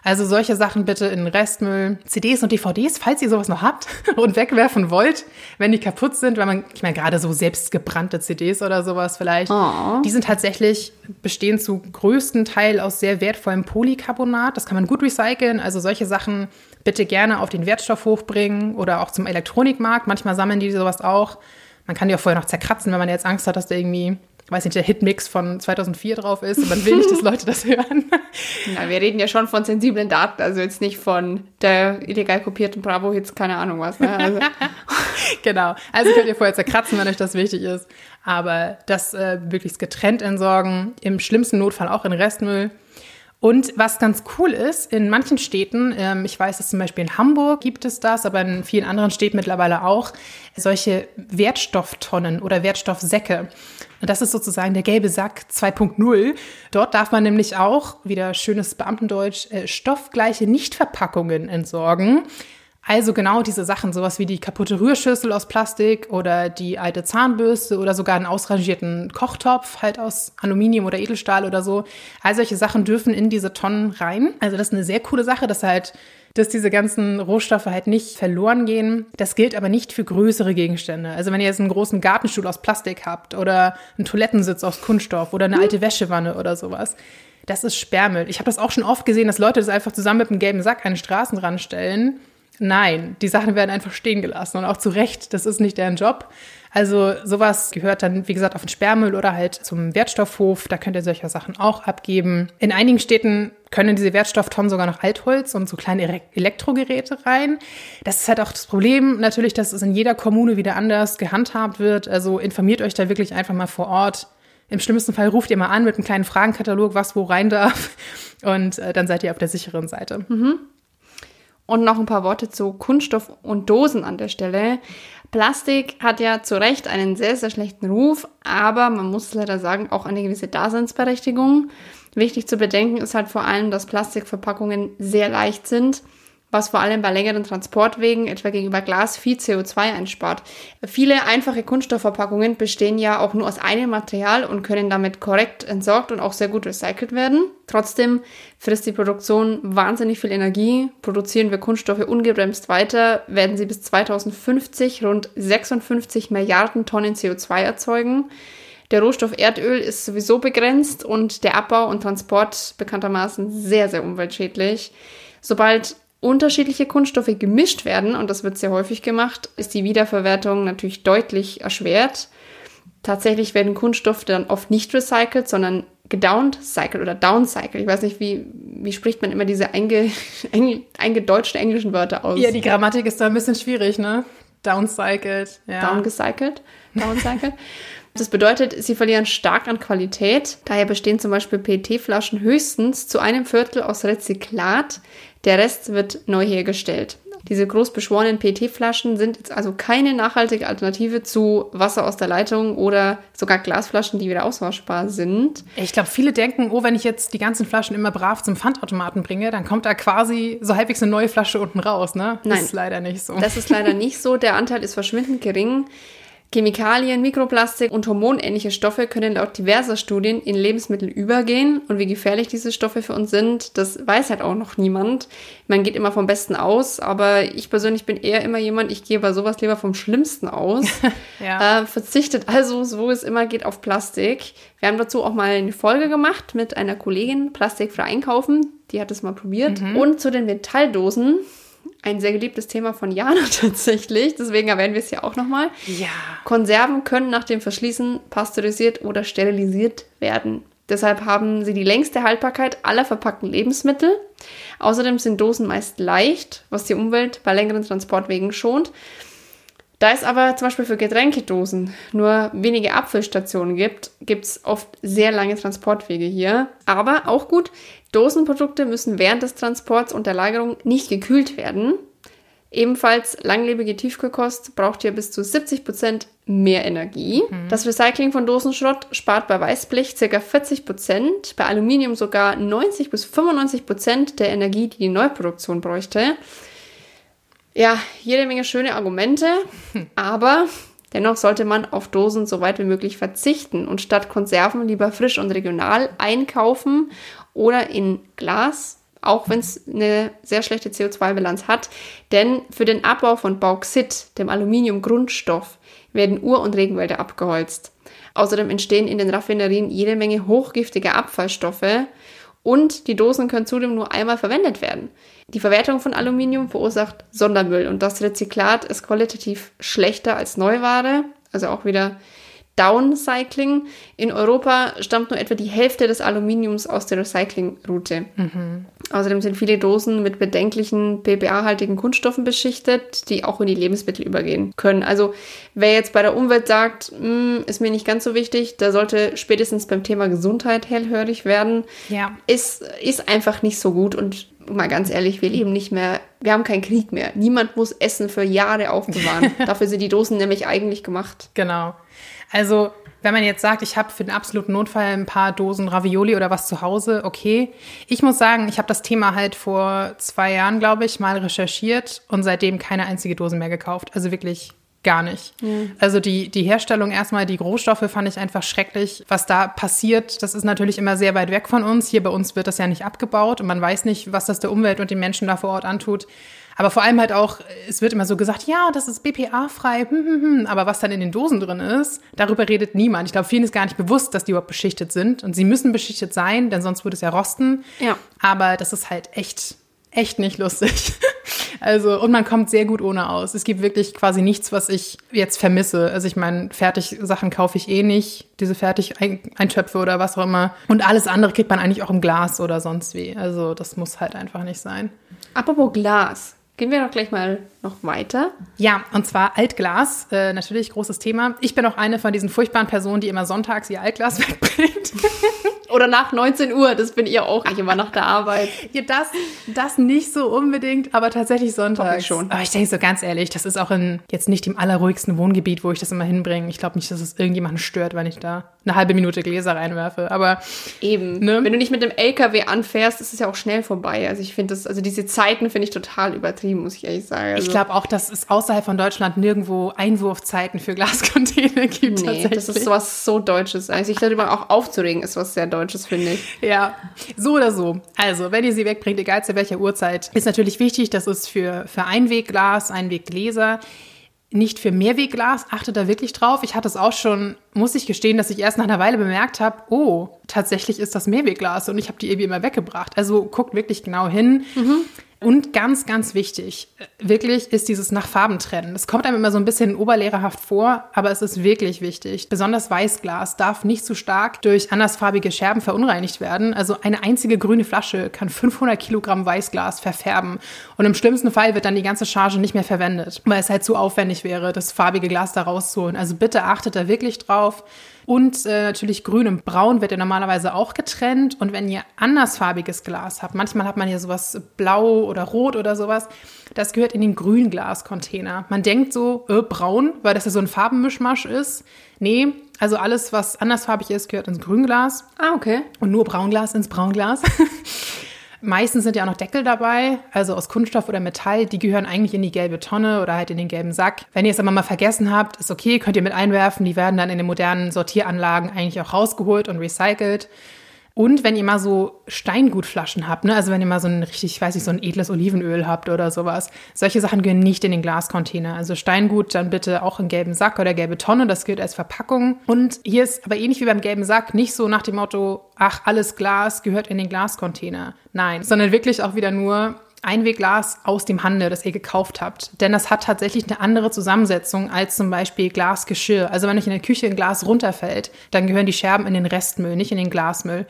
Also solche Sachen bitte in Restmüll. CDs und DVDs, falls ihr sowas noch habt <laughs> und wegwerfen wollt, wenn die kaputt sind, weil man, ich meine, gerade so selbstgebrannte CDs oder sowas vielleicht, oh. die sind tatsächlich, bestehen zu größten Teil aus sehr wertvollem Polycarbonat. Das kann man gut recyceln. Also solche Sachen bitte gerne auf den Wertstoff hochbringen oder auch zum Elektronikmarkt. Manchmal sammeln die sowas auch. Man kann die auch vorher noch zerkratzen, wenn man jetzt Angst hat, dass da irgendwie weiß nicht, der Hitmix von 2004 drauf ist und man will nicht, dass <laughs> Leute das hören. Na, wir reden ja schon von sensiblen Daten, also jetzt nicht von der illegal kopierten Bravo-Hits, keine Ahnung was. Ne? Also. <laughs> genau, also könnt ihr vorher zerkratzen, wenn euch das wichtig ist. Aber das äh, wirklich getrennt entsorgen, im schlimmsten Notfall auch in Restmüll. Und was ganz cool ist, in manchen Städten, ähm, ich weiß, dass zum Beispiel in Hamburg gibt es das, aber in vielen anderen Städten mittlerweile auch, solche Wertstofftonnen oder Wertstoffsäcke. Und das ist sozusagen der gelbe Sack 2.0. Dort darf man nämlich auch, wieder schönes Beamtendeutsch, äh, stoffgleiche Nichtverpackungen entsorgen. Also genau diese Sachen, sowas wie die kaputte Rührschüssel aus Plastik oder die alte Zahnbürste oder sogar einen ausrangierten Kochtopf, halt aus Aluminium oder Edelstahl oder so. All solche Sachen dürfen in diese Tonnen rein. Also das ist eine sehr coole Sache, dass halt dass diese ganzen Rohstoffe halt nicht verloren gehen. Das gilt aber nicht für größere Gegenstände. Also wenn ihr jetzt einen großen Gartenstuhl aus Plastik habt oder einen Toilettensitz aus Kunststoff oder eine alte Wäschewanne oder sowas, das ist Sperrmüll. Ich habe das auch schon oft gesehen, dass Leute das einfach zusammen mit einem gelben Sack an den Straßenrand stellen Nein, die Sachen werden einfach stehen gelassen und auch zu Recht, das ist nicht deren Job. Also sowas gehört dann, wie gesagt, auf den Sperrmüll oder halt zum Wertstoffhof. Da könnt ihr solche Sachen auch abgeben. In einigen Städten können diese Wertstofftonnen sogar noch Altholz und so kleine Elektrogeräte rein. Das ist halt auch das Problem natürlich, dass es in jeder Kommune wieder anders gehandhabt wird. Also informiert euch da wirklich einfach mal vor Ort. Im schlimmsten Fall ruft ihr mal an mit einem kleinen Fragenkatalog, was wo rein darf. <laughs> Und äh, dann seid ihr auf der sicheren Seite. Mhm. Und noch ein paar Worte zu Kunststoff und Dosen an der Stelle. Plastik hat ja zu Recht einen sehr, sehr schlechten Ruf, aber man muss leider sagen, auch eine gewisse Daseinsberechtigung. Wichtig zu bedenken ist halt vor allem, dass Plastikverpackungen sehr leicht sind was vor allem bei längeren Transportwegen, etwa gegenüber Glas, viel CO2 einspart. Viele einfache Kunststoffverpackungen bestehen ja auch nur aus einem Material und können damit korrekt entsorgt und auch sehr gut recycelt werden. Trotzdem frisst die Produktion wahnsinnig viel Energie. Produzieren wir Kunststoffe ungebremst weiter, werden sie bis 2050 rund 56 Milliarden Tonnen CO2 erzeugen. Der Rohstoff Erdöl ist sowieso begrenzt und der Abbau und Transport bekanntermaßen sehr, sehr umweltschädlich. Sobald unterschiedliche Kunststoffe gemischt werden, und das wird sehr häufig gemacht, ist die Wiederverwertung natürlich deutlich erschwert. Tatsächlich werden Kunststoffe dann oft nicht recycelt, sondern gedowncycled oder downcycled. Ich weiß nicht, wie, wie spricht man immer diese einge, <laughs> eng, eingedeutschten englischen Wörter aus? Ja, die Grammatik ist da ein bisschen schwierig, ne? Downcycled. Ja. Downgecycled. Downcycled. <laughs> Das bedeutet, sie verlieren stark an Qualität. Daher bestehen zum Beispiel PET-Flaschen höchstens zu einem Viertel aus Rezyklat. Der Rest wird neu hergestellt. Diese groß beschworenen PET-Flaschen sind jetzt also keine nachhaltige Alternative zu Wasser aus der Leitung oder sogar Glasflaschen, die wieder auswaschbar sind. Ich glaube, viele denken, oh, wenn ich jetzt die ganzen Flaschen immer brav zum Pfandautomaten bringe, dann kommt da quasi so halbwegs eine neue Flasche unten raus, ne? Nein. Das ist leider nicht so. Das ist leider <laughs> nicht so. Der Anteil ist verschwindend gering. Chemikalien, Mikroplastik und hormonähnliche Stoffe können laut diverser Studien in Lebensmittel übergehen. Und wie gefährlich diese Stoffe für uns sind, das weiß halt auch noch niemand. Man geht immer vom Besten aus, aber ich persönlich bin eher immer jemand, ich gehe bei sowas lieber vom Schlimmsten aus. <laughs> ja. äh, verzichtet also, so es immer geht, auf Plastik. Wir haben dazu auch mal eine Folge gemacht mit einer Kollegin, Plastikfrei einkaufen. Die hat es mal probiert. Mhm. Und zu den Metalldosen ein sehr geliebtes Thema von Jana <laughs> tatsächlich. Deswegen erwähnen wir es ja auch nochmal. Ja. Konserven können nach dem Verschließen pasteurisiert oder sterilisiert werden. Deshalb haben sie die längste Haltbarkeit aller verpackten Lebensmittel. Außerdem sind Dosen meist leicht, was die Umwelt bei längeren Transportwegen schont. Da es aber zum Beispiel für Getränkedosen nur wenige Abfüllstationen gibt, gibt es oft sehr lange Transportwege hier. Aber auch gut, Dosenprodukte müssen während des Transports und der Lagerung nicht gekühlt werden. Ebenfalls langlebige Tiefkühlkost braucht hier bis zu 70 Prozent mehr Energie. Mhm. Das Recycling von Dosenschrott spart bei Weißblech ca. 40%, Prozent, bei Aluminium sogar 90 bis 95 Prozent der Energie, die die Neuproduktion bräuchte. Ja, jede Menge schöne Argumente, <laughs> aber dennoch sollte man auf Dosen so weit wie möglich verzichten und statt Konserven lieber frisch und regional einkaufen oder in Glas, auch wenn es eine sehr schlechte CO2-Bilanz hat. Denn für den Abbau von Bauxit, dem Aluminiumgrundstoff, werden Ur- und Regenwälder abgeholzt. Außerdem entstehen in den Raffinerien jede Menge hochgiftige Abfallstoffe und die Dosen können zudem nur einmal verwendet werden. Die Verwertung von Aluminium verursacht Sondermüll und das Rezyklat ist qualitativ schlechter als Neuware, also auch wieder Downcycling. In Europa stammt nur etwa die Hälfte des Aluminiums aus der Recyclingroute. Mhm. Außerdem sind viele Dosen mit bedenklichen PPA-haltigen Kunststoffen beschichtet, die auch in die Lebensmittel übergehen können. Also wer jetzt bei der Umwelt sagt, hm, ist mir nicht ganz so wichtig, der sollte spätestens beim Thema Gesundheit hellhörig werden. Ja. Ist, ist einfach nicht so gut und mal ganz ehrlich, wir leben nicht mehr, wir haben keinen Krieg mehr. Niemand muss Essen für Jahre aufbewahren. <laughs> Dafür sind die Dosen nämlich eigentlich gemacht. Genau. Also, wenn man jetzt sagt, ich habe für den absoluten Notfall ein paar Dosen Ravioli oder was zu Hause, okay. Ich muss sagen, ich habe das Thema halt vor zwei Jahren, glaube ich, mal recherchiert und seitdem keine einzige Dose mehr gekauft. Also wirklich gar nicht. Mhm. Also die, die Herstellung erstmal, die Rohstoffe fand ich einfach schrecklich. Was da passiert, das ist natürlich immer sehr weit weg von uns. Hier bei uns wird das ja nicht abgebaut und man weiß nicht, was das der Umwelt und den Menschen da vor Ort antut. Aber vor allem halt auch, es wird immer so gesagt, ja, das ist BPA-frei, hm, hm, hm. aber was dann in den Dosen drin ist, darüber redet niemand. Ich glaube, vielen ist gar nicht bewusst, dass die überhaupt beschichtet sind. Und sie müssen beschichtet sein, denn sonst würde es ja rosten. Ja. Aber das ist halt echt, echt nicht lustig. <laughs> Also, und man kommt sehr gut ohne aus. Es gibt wirklich quasi nichts, was ich jetzt vermisse. Also, ich meine, Fertigsachen kaufe ich eh nicht. Diese Fertig-Eintöpfe oder was auch immer. Und alles andere kriegt man eigentlich auch im Glas oder sonst wie. Also, das muss halt einfach nicht sein. Apropos Glas. Gehen wir doch gleich mal noch weiter. Ja, und zwar Altglas, äh, natürlich großes Thema. Ich bin auch eine von diesen furchtbaren Personen, die immer sonntags ihr Altglas <laughs> wegbringt. Oder nach 19 Uhr, das bin ihr auch nicht immer nach der Arbeit. Ja, das, das nicht so unbedingt, aber tatsächlich sonntags. ich schon. Aber ich denke so ganz ehrlich, das ist auch in jetzt nicht im allerruhigsten Wohngebiet, wo ich das immer hinbringe. Ich glaube nicht, dass es irgendjemanden stört, wenn ich da eine halbe Minute Gläser reinwerfe. Aber Eben. Ne? Wenn du nicht mit dem LKW anfährst, ist es ja auch schnell vorbei. Also ich finde das, also diese Zeiten finde ich total übertrieben, muss ich ehrlich sagen. Also, ich glaube auch, dass es außerhalb von Deutschland nirgendwo Einwurfzeiten für Glascontainer gibt. nee, tatsächlich. das ist sowas so Deutsches. Also sich darüber auch aufzuregen, ist was sehr Deutsches, finde ich. Ja, so oder so. Also, wenn ihr sie wegbringt, egal zu welcher Uhrzeit, ist natürlich wichtig, dass es für, für Einwegglas, Einweggläser, nicht für Mehrwegglas. Achtet da wirklich drauf. Ich hatte es auch schon, muss ich gestehen, dass ich erst nach einer Weile bemerkt habe, oh, tatsächlich ist das Mehrwegglas und ich habe die irgendwie immer weggebracht. Also guckt wirklich genau hin. Und ganz, ganz wichtig, äh, wirklich ist dieses nach Farben trennen. Das kommt einem immer so ein bisschen oberlehrerhaft vor, aber es ist wirklich wichtig. Besonders Weißglas darf nicht zu stark durch andersfarbige Scherben verunreinigt werden. Also eine einzige grüne Flasche kann 500 Kilogramm Weißglas verfärben. Und im schlimmsten Fall wird dann die ganze Charge nicht mehr verwendet, weil es halt zu aufwendig wäre, das farbige Glas da rauszuholen. Also bitte achtet da wirklich drauf. Und äh, natürlich grün und braun wird ja normalerweise auch getrennt. Und wenn ihr andersfarbiges Glas habt, manchmal hat man hier sowas blau oder rot oder sowas, das gehört in den Grünglascontainer. Man denkt so, äh, braun, weil das ja so ein Farbenmischmasch ist. Nee, also alles, was andersfarbig ist, gehört ins Grünglas Ah, okay. und nur Braunglas ins Braunglas. <laughs> Meistens sind ja auch noch Deckel dabei, also aus Kunststoff oder Metall. Die gehören eigentlich in die gelbe Tonne oder halt in den gelben Sack. Wenn ihr es aber mal vergessen habt, ist okay, könnt ihr mit einwerfen. Die werden dann in den modernen Sortieranlagen eigentlich auch rausgeholt und recycelt. Und wenn ihr mal so Steingutflaschen habt, ne, also wenn ihr mal so ein richtig, ich weiß nicht, so ein edles Olivenöl habt oder sowas, solche Sachen gehören nicht in den Glascontainer. Also Steingut dann bitte auch in gelben Sack oder gelbe Tonne, das gilt als Verpackung. Und hier ist aber ähnlich wie beim gelben Sack nicht so nach dem Motto, ach, alles Glas gehört in den Glascontainer. Nein, sondern wirklich auch wieder nur Einwegglas aus dem Handel, das ihr gekauft habt. Denn das hat tatsächlich eine andere Zusammensetzung als zum Beispiel Glasgeschirr. Also wenn euch in der Küche ein Glas runterfällt, dann gehören die Scherben in den Restmüll, nicht in den Glasmüll.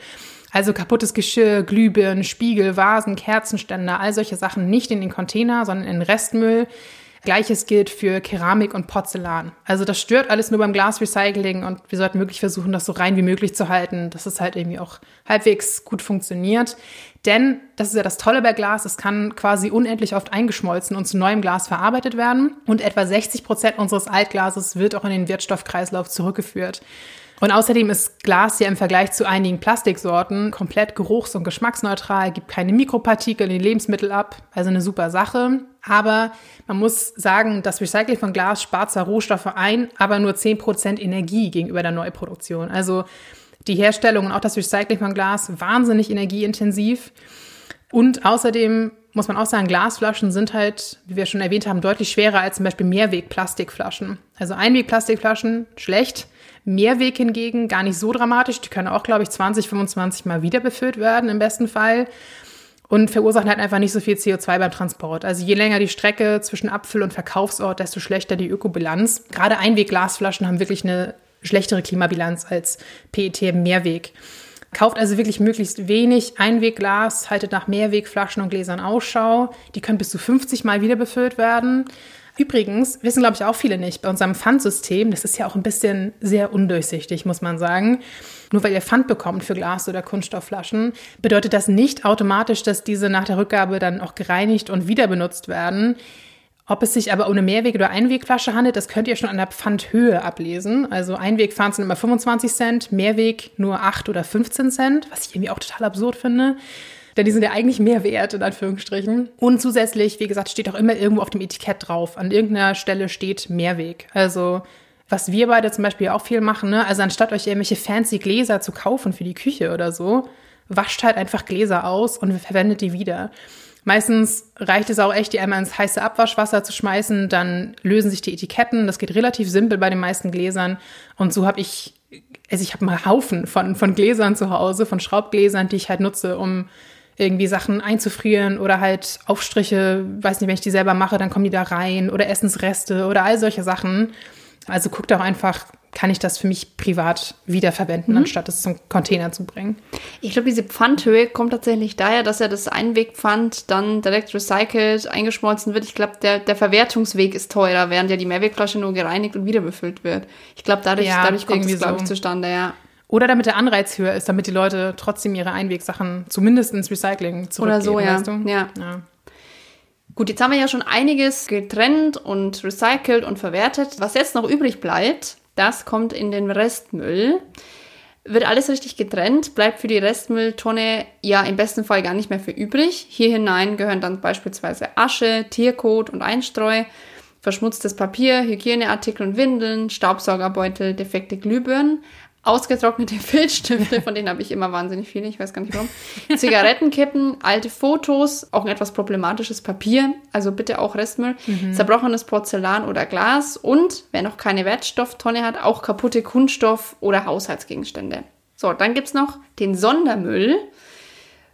Also kaputtes Geschirr, Glühbirnen, Spiegel, Vasen, Kerzenständer, all solche Sachen nicht in den Container, sondern in den Restmüll. Gleiches gilt für Keramik und Porzellan. Also das stört alles nur beim Glasrecycling und wir sollten wirklich versuchen, das so rein wie möglich zu halten, dass es halt irgendwie auch halbwegs gut funktioniert. Denn das ist ja das Tolle bei Glas, es kann quasi unendlich oft eingeschmolzen und zu neuem Glas verarbeitet werden. Und etwa 60 Prozent unseres Altglases wird auch in den Wertstoffkreislauf zurückgeführt. Und außerdem ist Glas ja im Vergleich zu einigen Plastiksorten komplett geruchs- und geschmacksneutral, gibt keine Mikropartikel in die Lebensmittel ab, also eine super Sache. Aber man muss sagen, das Recycling von Glas spart zwar Rohstoffe ein, aber nur 10% Energie gegenüber der Neuproduktion. Also die Herstellung und auch das Recycling von Glas wahnsinnig energieintensiv. Und außerdem muss man auch sagen, Glasflaschen sind halt, wie wir schon erwähnt haben, deutlich schwerer als zum Beispiel Mehrweg-Plastikflaschen. Also Einweg-Plastikflaschen schlecht, Mehrweg hingegen gar nicht so dramatisch. Die können auch, glaube ich, 20, 25 Mal wieder befüllt werden im besten Fall und verursachen halt einfach nicht so viel CO2 beim Transport. Also je länger die Strecke zwischen Abfüll- und Verkaufsort, desto schlechter die Ökobilanz. Gerade Einweg-Glasflaschen haben wirklich eine schlechtere Klimabilanz als PET im Mehrweg. Kauft also wirklich möglichst wenig Einwegglas, haltet nach Mehrwegflaschen und Gläsern Ausschau. Die können bis zu 50 Mal wieder befüllt werden. Übrigens, wissen glaube ich auch viele nicht, bei unserem Pfandsystem, das ist ja auch ein bisschen sehr undurchsichtig, muss man sagen. Nur weil ihr Pfand bekommt für Glas- oder Kunststoffflaschen, bedeutet das nicht automatisch, dass diese nach der Rückgabe dann auch gereinigt und wieder benutzt werden. Ob es sich aber um eine Mehrweg- oder Einwegflasche handelt, das könnt ihr schon an der Pfandhöhe ablesen. Also Einwegpfand sind immer 25 Cent, Mehrweg nur 8 oder 15 Cent, was ich irgendwie auch total absurd finde. Denn die sind ja eigentlich mehr wert, in Anführungsstrichen. Und zusätzlich, wie gesagt, steht auch immer irgendwo auf dem Etikett drauf. An irgendeiner Stelle steht Mehrweg. Also, was wir beide zum Beispiel auch viel machen, ne? Also, anstatt euch irgendwelche fancy Gläser zu kaufen für die Küche oder so, wascht halt einfach Gläser aus und verwendet die wieder. Meistens reicht es auch echt, die einmal ins heiße Abwaschwasser zu schmeißen, dann lösen sich die Etiketten. Das geht relativ simpel bei den meisten Gläsern. Und so habe ich, also ich habe einen Haufen von, von Gläsern zu Hause, von Schraubgläsern, die ich halt nutze, um irgendwie Sachen einzufrieren oder halt Aufstriche, weiß nicht, wenn ich die selber mache, dann kommen die da rein oder Essensreste oder all solche Sachen. Also guckt auch einfach, kann ich das für mich privat wiederverwenden, mhm. anstatt es zum Container zu bringen. Ich glaube, diese Pfandhöhe kommt tatsächlich daher, dass ja das Einwegpfand dann direkt recycelt, eingeschmolzen wird. Ich glaube, der, der Verwertungsweg ist teurer, während ja die Mehrwegflasche nur gereinigt und wieder befüllt wird. Ich glaube, dadurch, ja, dadurch kommt es, glaube ich, zustande, ja. Oder damit der Anreiz höher ist, damit die Leute trotzdem ihre Einwegsachen zumindest ins Recycling zurückgeben. Oder so, ja. Weißt du? ja. ja. Gut, jetzt haben wir ja schon einiges getrennt und recycelt und verwertet. Was jetzt noch übrig bleibt, das kommt in den Restmüll. Wird alles richtig getrennt, bleibt für die Restmülltonne ja im besten Fall gar nicht mehr für übrig. Hier hinein gehören dann beispielsweise Asche, Tierkot und Einstreu, verschmutztes Papier, Hygieneartikel und Windeln, Staubsaugerbeutel, defekte Glühbirnen, ausgetrocknete <laughs> Filzstifte, von denen habe ich immer wahnsinnig viele, ich weiß gar nicht warum. Zigarettenkippen, alte Fotos, auch ein etwas problematisches Papier, also bitte auch Restmüll, mhm. zerbrochenes Porzellan oder Glas und, wer noch keine Wertstofftonne hat, auch kaputte Kunststoff- oder Haushaltsgegenstände. So, dann gibt es noch den Sondermüll.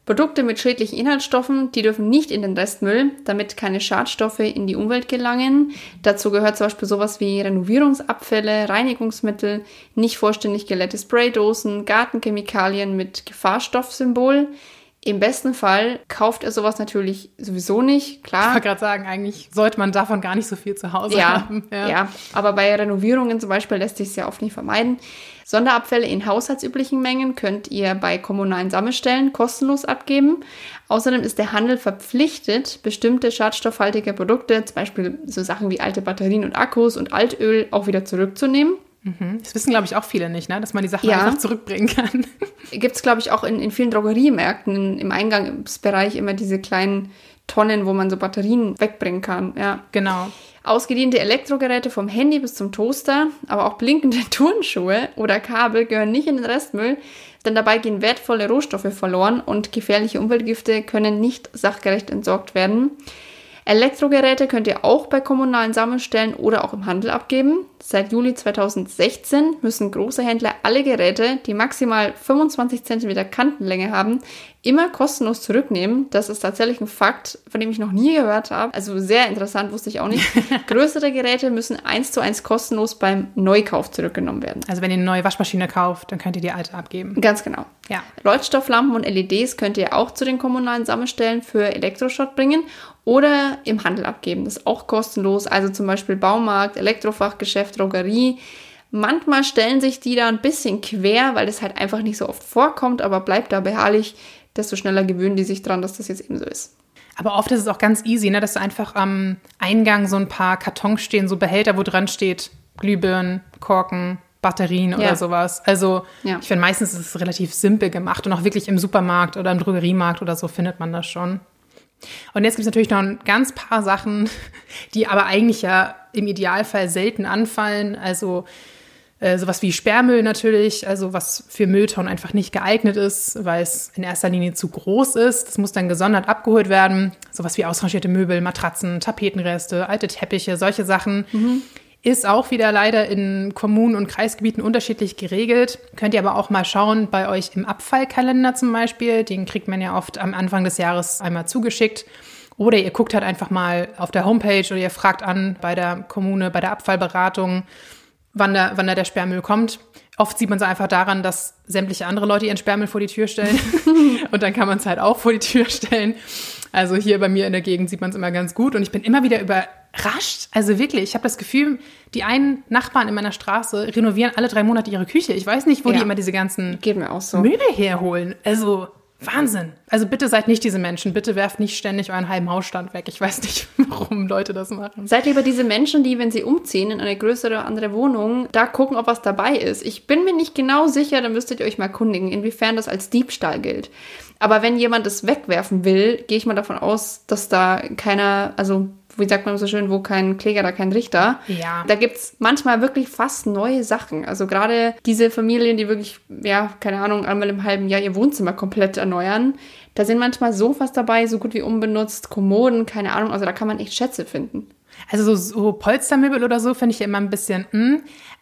Produkte mit schädlichen Inhaltsstoffen, die dürfen nicht in den Restmüll, damit keine Schadstoffe in die Umwelt gelangen. Dazu gehört zum Beispiel sowas wie Renovierungsabfälle, Reinigungsmittel, nicht vollständig geleerte Spraydosen, Gartenchemikalien mit Gefahrstoffsymbol. Im besten Fall kauft er sowas natürlich sowieso nicht, klar. Ich wollte gerade sagen, eigentlich sollte man davon gar nicht so viel zu Hause ja, haben. Ja. ja, aber bei Renovierungen zum Beispiel lässt sich es ja oft nicht vermeiden. Sonderabfälle in haushaltsüblichen Mengen könnt ihr bei kommunalen Sammelstellen kostenlos abgeben. Außerdem ist der Handel verpflichtet, bestimmte schadstoffhaltige Produkte, zum Beispiel so Sachen wie alte Batterien und Akkus und Altöl, auch wieder zurückzunehmen. Mhm. Das wissen, glaube ich, auch viele nicht, ne? dass man die Sachen ja. einfach zurückbringen kann. Gibt es, glaube ich, auch in, in vielen Drogeriemärkten im Eingangsbereich immer diese kleinen Tonnen, wo man so Batterien wegbringen kann. Ja, genau. Ausgediente Elektrogeräte vom Handy bis zum Toaster, aber auch blinkende <laughs> Turnschuhe oder Kabel gehören nicht in den Restmüll, denn dabei gehen wertvolle Rohstoffe verloren und gefährliche Umweltgifte können nicht sachgerecht entsorgt werden. Elektrogeräte könnt ihr auch bei kommunalen Sammelstellen oder auch im Handel abgeben. Seit Juli 2016 müssen große Händler alle Geräte, die maximal 25 cm Kantenlänge haben, immer kostenlos zurücknehmen. Das ist tatsächlich ein Fakt, von dem ich noch nie gehört habe. Also sehr interessant, wusste ich auch nicht. <laughs> Größere Geräte müssen eins zu eins kostenlos beim Neukauf zurückgenommen werden. Also wenn ihr eine neue Waschmaschine kauft, dann könnt ihr die alte abgeben. Ganz genau. Ja. Leuchtstofflampen und LEDs könnt ihr auch zu den kommunalen Sammelstellen für Elektroschrott bringen oder im Handel abgeben. Das ist auch kostenlos. Also zum Beispiel Baumarkt, Elektrofachgeschäft, Drogerie. Manchmal stellen sich die da ein bisschen quer, weil das halt einfach nicht so oft vorkommt, aber bleibt da beharrlich, desto schneller gewöhnen die sich dran, dass das jetzt eben so ist. Aber oft ist es auch ganz easy, ne, dass du einfach am Eingang so ein paar Kartons stehen, so Behälter, wo dran steht Glühbirnen, Korken, Batterien oder ja. sowas. Also ja. ich finde, meistens ist es relativ simpel gemacht und auch wirklich im Supermarkt oder im Drogeriemarkt oder so findet man das schon. Und jetzt gibt es natürlich noch ein ganz paar Sachen, <laughs> die aber eigentlich ja im Idealfall selten anfallen. Also äh, sowas wie Sperrmüll natürlich, also was für Mülltonnen einfach nicht geeignet ist, weil es in erster Linie zu groß ist. Das muss dann gesondert abgeholt werden. Sowas wie ausrangierte Möbel, Matratzen, Tapetenreste, alte Teppiche, solche Sachen. Mhm. Ist auch wieder leider in Kommunen und Kreisgebieten unterschiedlich geregelt. Könnt ihr aber auch mal schauen bei euch im Abfallkalender zum Beispiel. Den kriegt man ja oft am Anfang des Jahres einmal zugeschickt. Oder ihr guckt halt einfach mal auf der Homepage oder ihr fragt an bei der Kommune, bei der Abfallberatung, wann da, wann da der Sperrmüll kommt. Oft sieht man es einfach daran, dass sämtliche andere Leute ihren Sperrmüll vor die Tür stellen. <laughs> und dann kann man es halt auch vor die Tür stellen. Also hier bei mir in der Gegend sieht man es immer ganz gut. Und ich bin immer wieder über rascht. Also wirklich, ich habe das Gefühl, die einen Nachbarn in meiner Straße renovieren alle drei Monate ihre Küche. Ich weiß nicht, wo ja. die immer diese ganzen Geht mir auch so. Möbel herholen. Also Wahnsinn. Also bitte seid nicht diese Menschen. Bitte werft nicht ständig euren halben Hausstand weg. Ich weiß nicht, <laughs> warum Leute das machen. Seid lieber diese Menschen, die, wenn sie umziehen in eine größere oder andere Wohnung, da gucken, ob was dabei ist. Ich bin mir nicht genau sicher, dann müsstet ihr euch mal kundigen, inwiefern das als Diebstahl gilt. Aber wenn jemand es wegwerfen will, gehe ich mal davon aus, dass da keiner, also wie sagt man so schön, wo kein Kläger, da kein Richter. Ja. Da gibt es manchmal wirklich fast neue Sachen. Also gerade diese Familien, die wirklich, ja, keine Ahnung, einmal im halben Jahr ihr Wohnzimmer komplett erneuern, da sind manchmal Sofas dabei, so gut wie unbenutzt, Kommoden, keine Ahnung. Also da kann man echt Schätze finden. Also so, so Polstermöbel oder so finde ich ja immer ein bisschen, mh.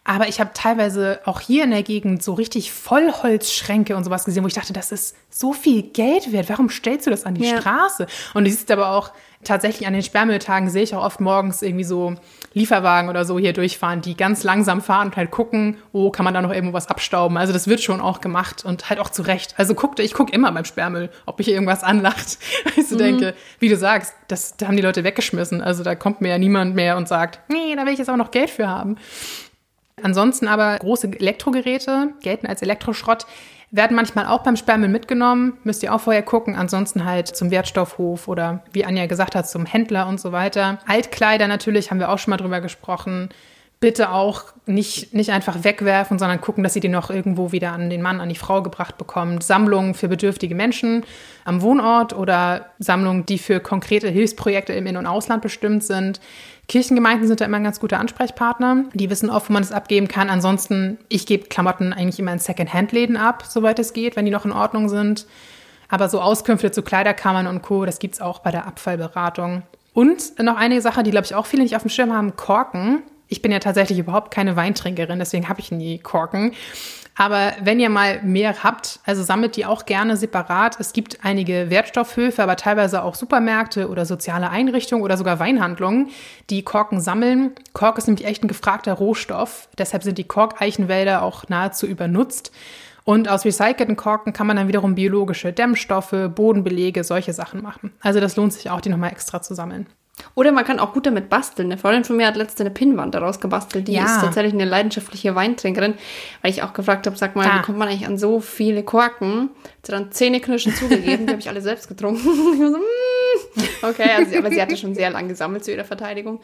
Aber ich habe teilweise auch hier in der Gegend so richtig Vollholzschränke und sowas gesehen, wo ich dachte, das ist so viel Geld wert. Warum stellst du das an die Ja. Straße? Und du siehst aber auch tatsächlich an den Sperrmülltagen sehe ich auch oft morgens irgendwie so Lieferwagen oder so hier durchfahren, die ganz langsam fahren und halt gucken, oh, kann man da noch irgendwo was abstauben? Also das wird schon auch gemacht und halt auch zu Recht. Also guckte, ich gucke immer beim Sperrmüll, ob mich irgendwas anlacht. <laughs> Weil ich so denke, wie du sagst, das da haben die Leute weggeschmissen. Also da kommt mir ja niemand mehr und sagt, nee, da will ich jetzt auch noch Geld für haben. Ansonsten aber große Elektrogeräte gelten als Elektroschrott, werden manchmal auch beim Sperrmüll mitgenommen. Müsst ihr auch vorher gucken. Ansonsten halt zum Wertstoffhof oder wie Anja gesagt hat, zum Händler und so weiter. Altkleider natürlich, haben wir auch schon mal drüber gesprochen. Bitte auch nicht, nicht einfach wegwerfen, sondern gucken, dass ihr die noch irgendwo wieder an den Mann, an die Frau gebracht bekommt. Sammlungen für bedürftige Menschen am Wohnort oder Sammlungen, die für konkrete Hilfsprojekte im In- und Ausland bestimmt sind. Kirchengemeinden sind da immer ein ganz guter Ansprechpartner. Die wissen oft, wo man es abgeben kann. Ansonsten, ich gebe Klamotten eigentlich immer in Second-Hand-Läden ab, soweit es geht, wenn die noch in Ordnung sind. Aber so Auskünfte zu Kleiderkammern und Co., das gibt's auch bei der Abfallberatung. Und noch eine Sache, die, glaube ich, auch viele nicht auf dem Schirm haben, Korken. Ich bin ja tatsächlich überhaupt keine Weintrinkerin, deswegen habe ich nie Korken. Aber wenn ihr mal mehr habt, also sammelt die auch gerne separat. Es gibt einige Wertstoffhöfe, aber teilweise auch Supermärkte oder soziale Einrichtungen oder sogar Weinhandlungen, die Korken sammeln. Kork ist nämlich echt ein gefragter Rohstoff. Deshalb sind die Korkeichenwälder auch nahezu übernutzt. Und aus recycelten Korken kann man dann wiederum biologische Dämmstoffe, Bodenbelege, solche Sachen machen. Also das lohnt sich auch, die nochmal extra zu sammeln. Oder man kann auch gut damit basteln. Eine Freundin von mir hat letzte eine Pinnwand daraus gebastelt. Die Ja. ist tatsächlich eine leidenschaftliche Weintrinkerin, weil ich auch gefragt habe, sag mal, Ah. wie kommt man eigentlich an so viele Korken? Hat sie dann Zähneknirschen zugegeben, die habe ich alle selbst getrunken. <laughs> So, mm. okay, also, aber sie hatte schon sehr lang gesammelt zu ihrer Verteidigung.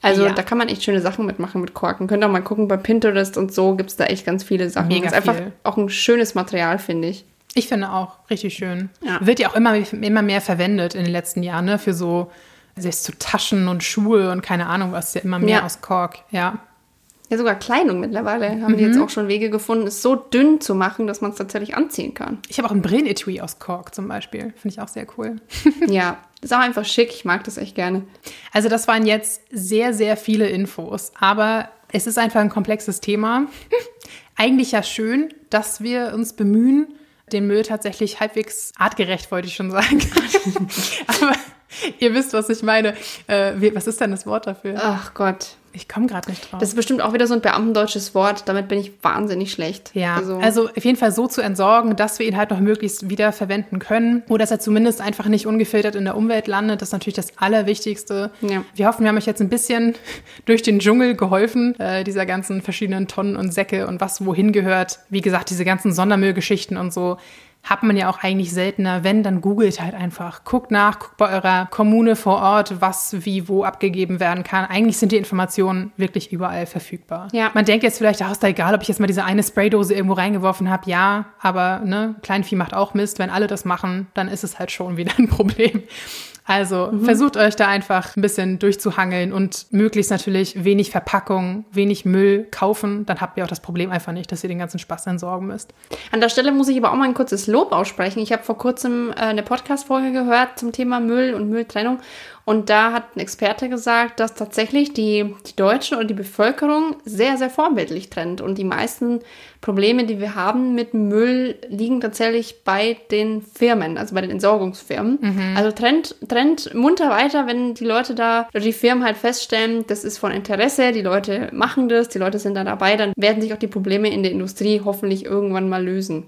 Also Ja. da kann man echt schöne Sachen mitmachen mit Korken. Könnt ihr auch mal gucken, bei Pinterest und so gibt es da echt ganz viele Sachen. Mega ist einfach viel. auch ein schönes Material, finde ich. Ich finde auch richtig schön. Ja. Wird ja auch immer, immer mehr verwendet in den letzten Jahren, ne? Für so, selbst so Taschen und Schuhe und keine Ahnung was, ja immer mehr Ja. aus Kork, ja. Ja, sogar Kleidung mittlerweile haben die jetzt auch schon Wege gefunden, es so dünn zu machen, dass man es tatsächlich anziehen kann. Ich habe auch ein Brillenetui aus Kork zum Beispiel. Finde ich auch sehr cool. <laughs> Ja, ist auch einfach schick. Ich mag das echt gerne. Also das waren jetzt sehr, sehr viele Infos, aber es ist einfach ein komplexes Thema. <laughs> Eigentlich ja schön, dass wir uns bemühen, den Müll tatsächlich halbwegs artgerecht, wollte ich schon sagen. <laughs> aber <laughs> ihr wisst, was ich meine. Äh, wie, was ist denn das Wort dafür? Ach Gott. Ich komme gerade nicht drauf. Das ist bestimmt auch wieder so ein beamtendeutsches Wort. Damit bin ich wahnsinnig schlecht. Ja, Also, also, auf jeden Fall so zu entsorgen, dass wir ihn halt noch möglichst wieder verwenden können oder dass er zumindest einfach nicht ungefiltert in der Umwelt landet. Das ist natürlich das Allerwichtigste. Ja. Wir hoffen, wir haben euch jetzt ein bisschen <laughs> durch den Dschungel geholfen, äh, dieser ganzen verschiedenen Tonnen und Säcke und was wohin gehört. Wie gesagt, diese ganzen Sondermüllgeschichten und so hat man ja auch eigentlich seltener. Wenn, dann googelt halt einfach. Guckt nach, guckt bei eurer Kommune vor Ort, was wie wo abgegeben werden kann. Eigentlich sind die Informationen wirklich überall verfügbar. Ja. Man denkt jetzt vielleicht, ach, ist da egal, ob ich jetzt mal diese eine Spraydose irgendwo reingeworfen habe. Ja, aber ne, Kleinvieh macht auch Mist. Wenn alle das machen, dann ist es halt schon wieder ein <laughs> Problem. Also versucht euch da einfach ein bisschen durchzuhangeln und möglichst natürlich wenig Verpackung, wenig Müll kaufen. Dann habt ihr auch das Problem einfach nicht, dass ihr den ganzen Spaß entsorgen müsst. An der Stelle muss ich aber auch mal ein kurzes Lob aussprechen. Ich habe vor kurzem äh, eine Podcast-Folge gehört zum Thema Müll und Mülltrennung. Und da hat ein Experte gesagt, dass tatsächlich die, die Deutschen und die Bevölkerung sehr, sehr vorbildlich trennt. Und die meisten Probleme, die wir haben mit Müll, liegen tatsächlich bei den Firmen, also bei den Entsorgungsfirmen. Also trennt, trennt munter weiter, wenn die Leute da, oder die Firmen halt feststellen, das ist von Interesse, die Leute machen das, die Leute sind da dabei, dann werden sich auch die Probleme in der Industrie hoffentlich irgendwann mal lösen.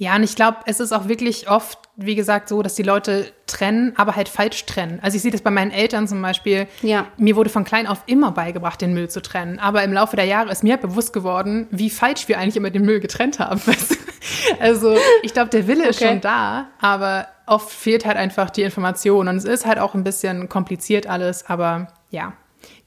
Ja, und ich glaube, es ist auch wirklich oft, wie gesagt, so, dass die Leute trennen, aber halt falsch trennen. Also ich sehe das bei meinen Eltern zum Beispiel. Ja. Mir wurde von klein auf immer beigebracht, den Müll zu trennen. Aber im Laufe der Jahre ist mir bewusst geworden, wie falsch wir eigentlich immer den Müll getrennt haben. <laughs> also ich glaube, der Wille ist Okay. schon da, aber oft fehlt halt einfach die Information. Und es ist halt auch ein bisschen kompliziert alles, aber ja.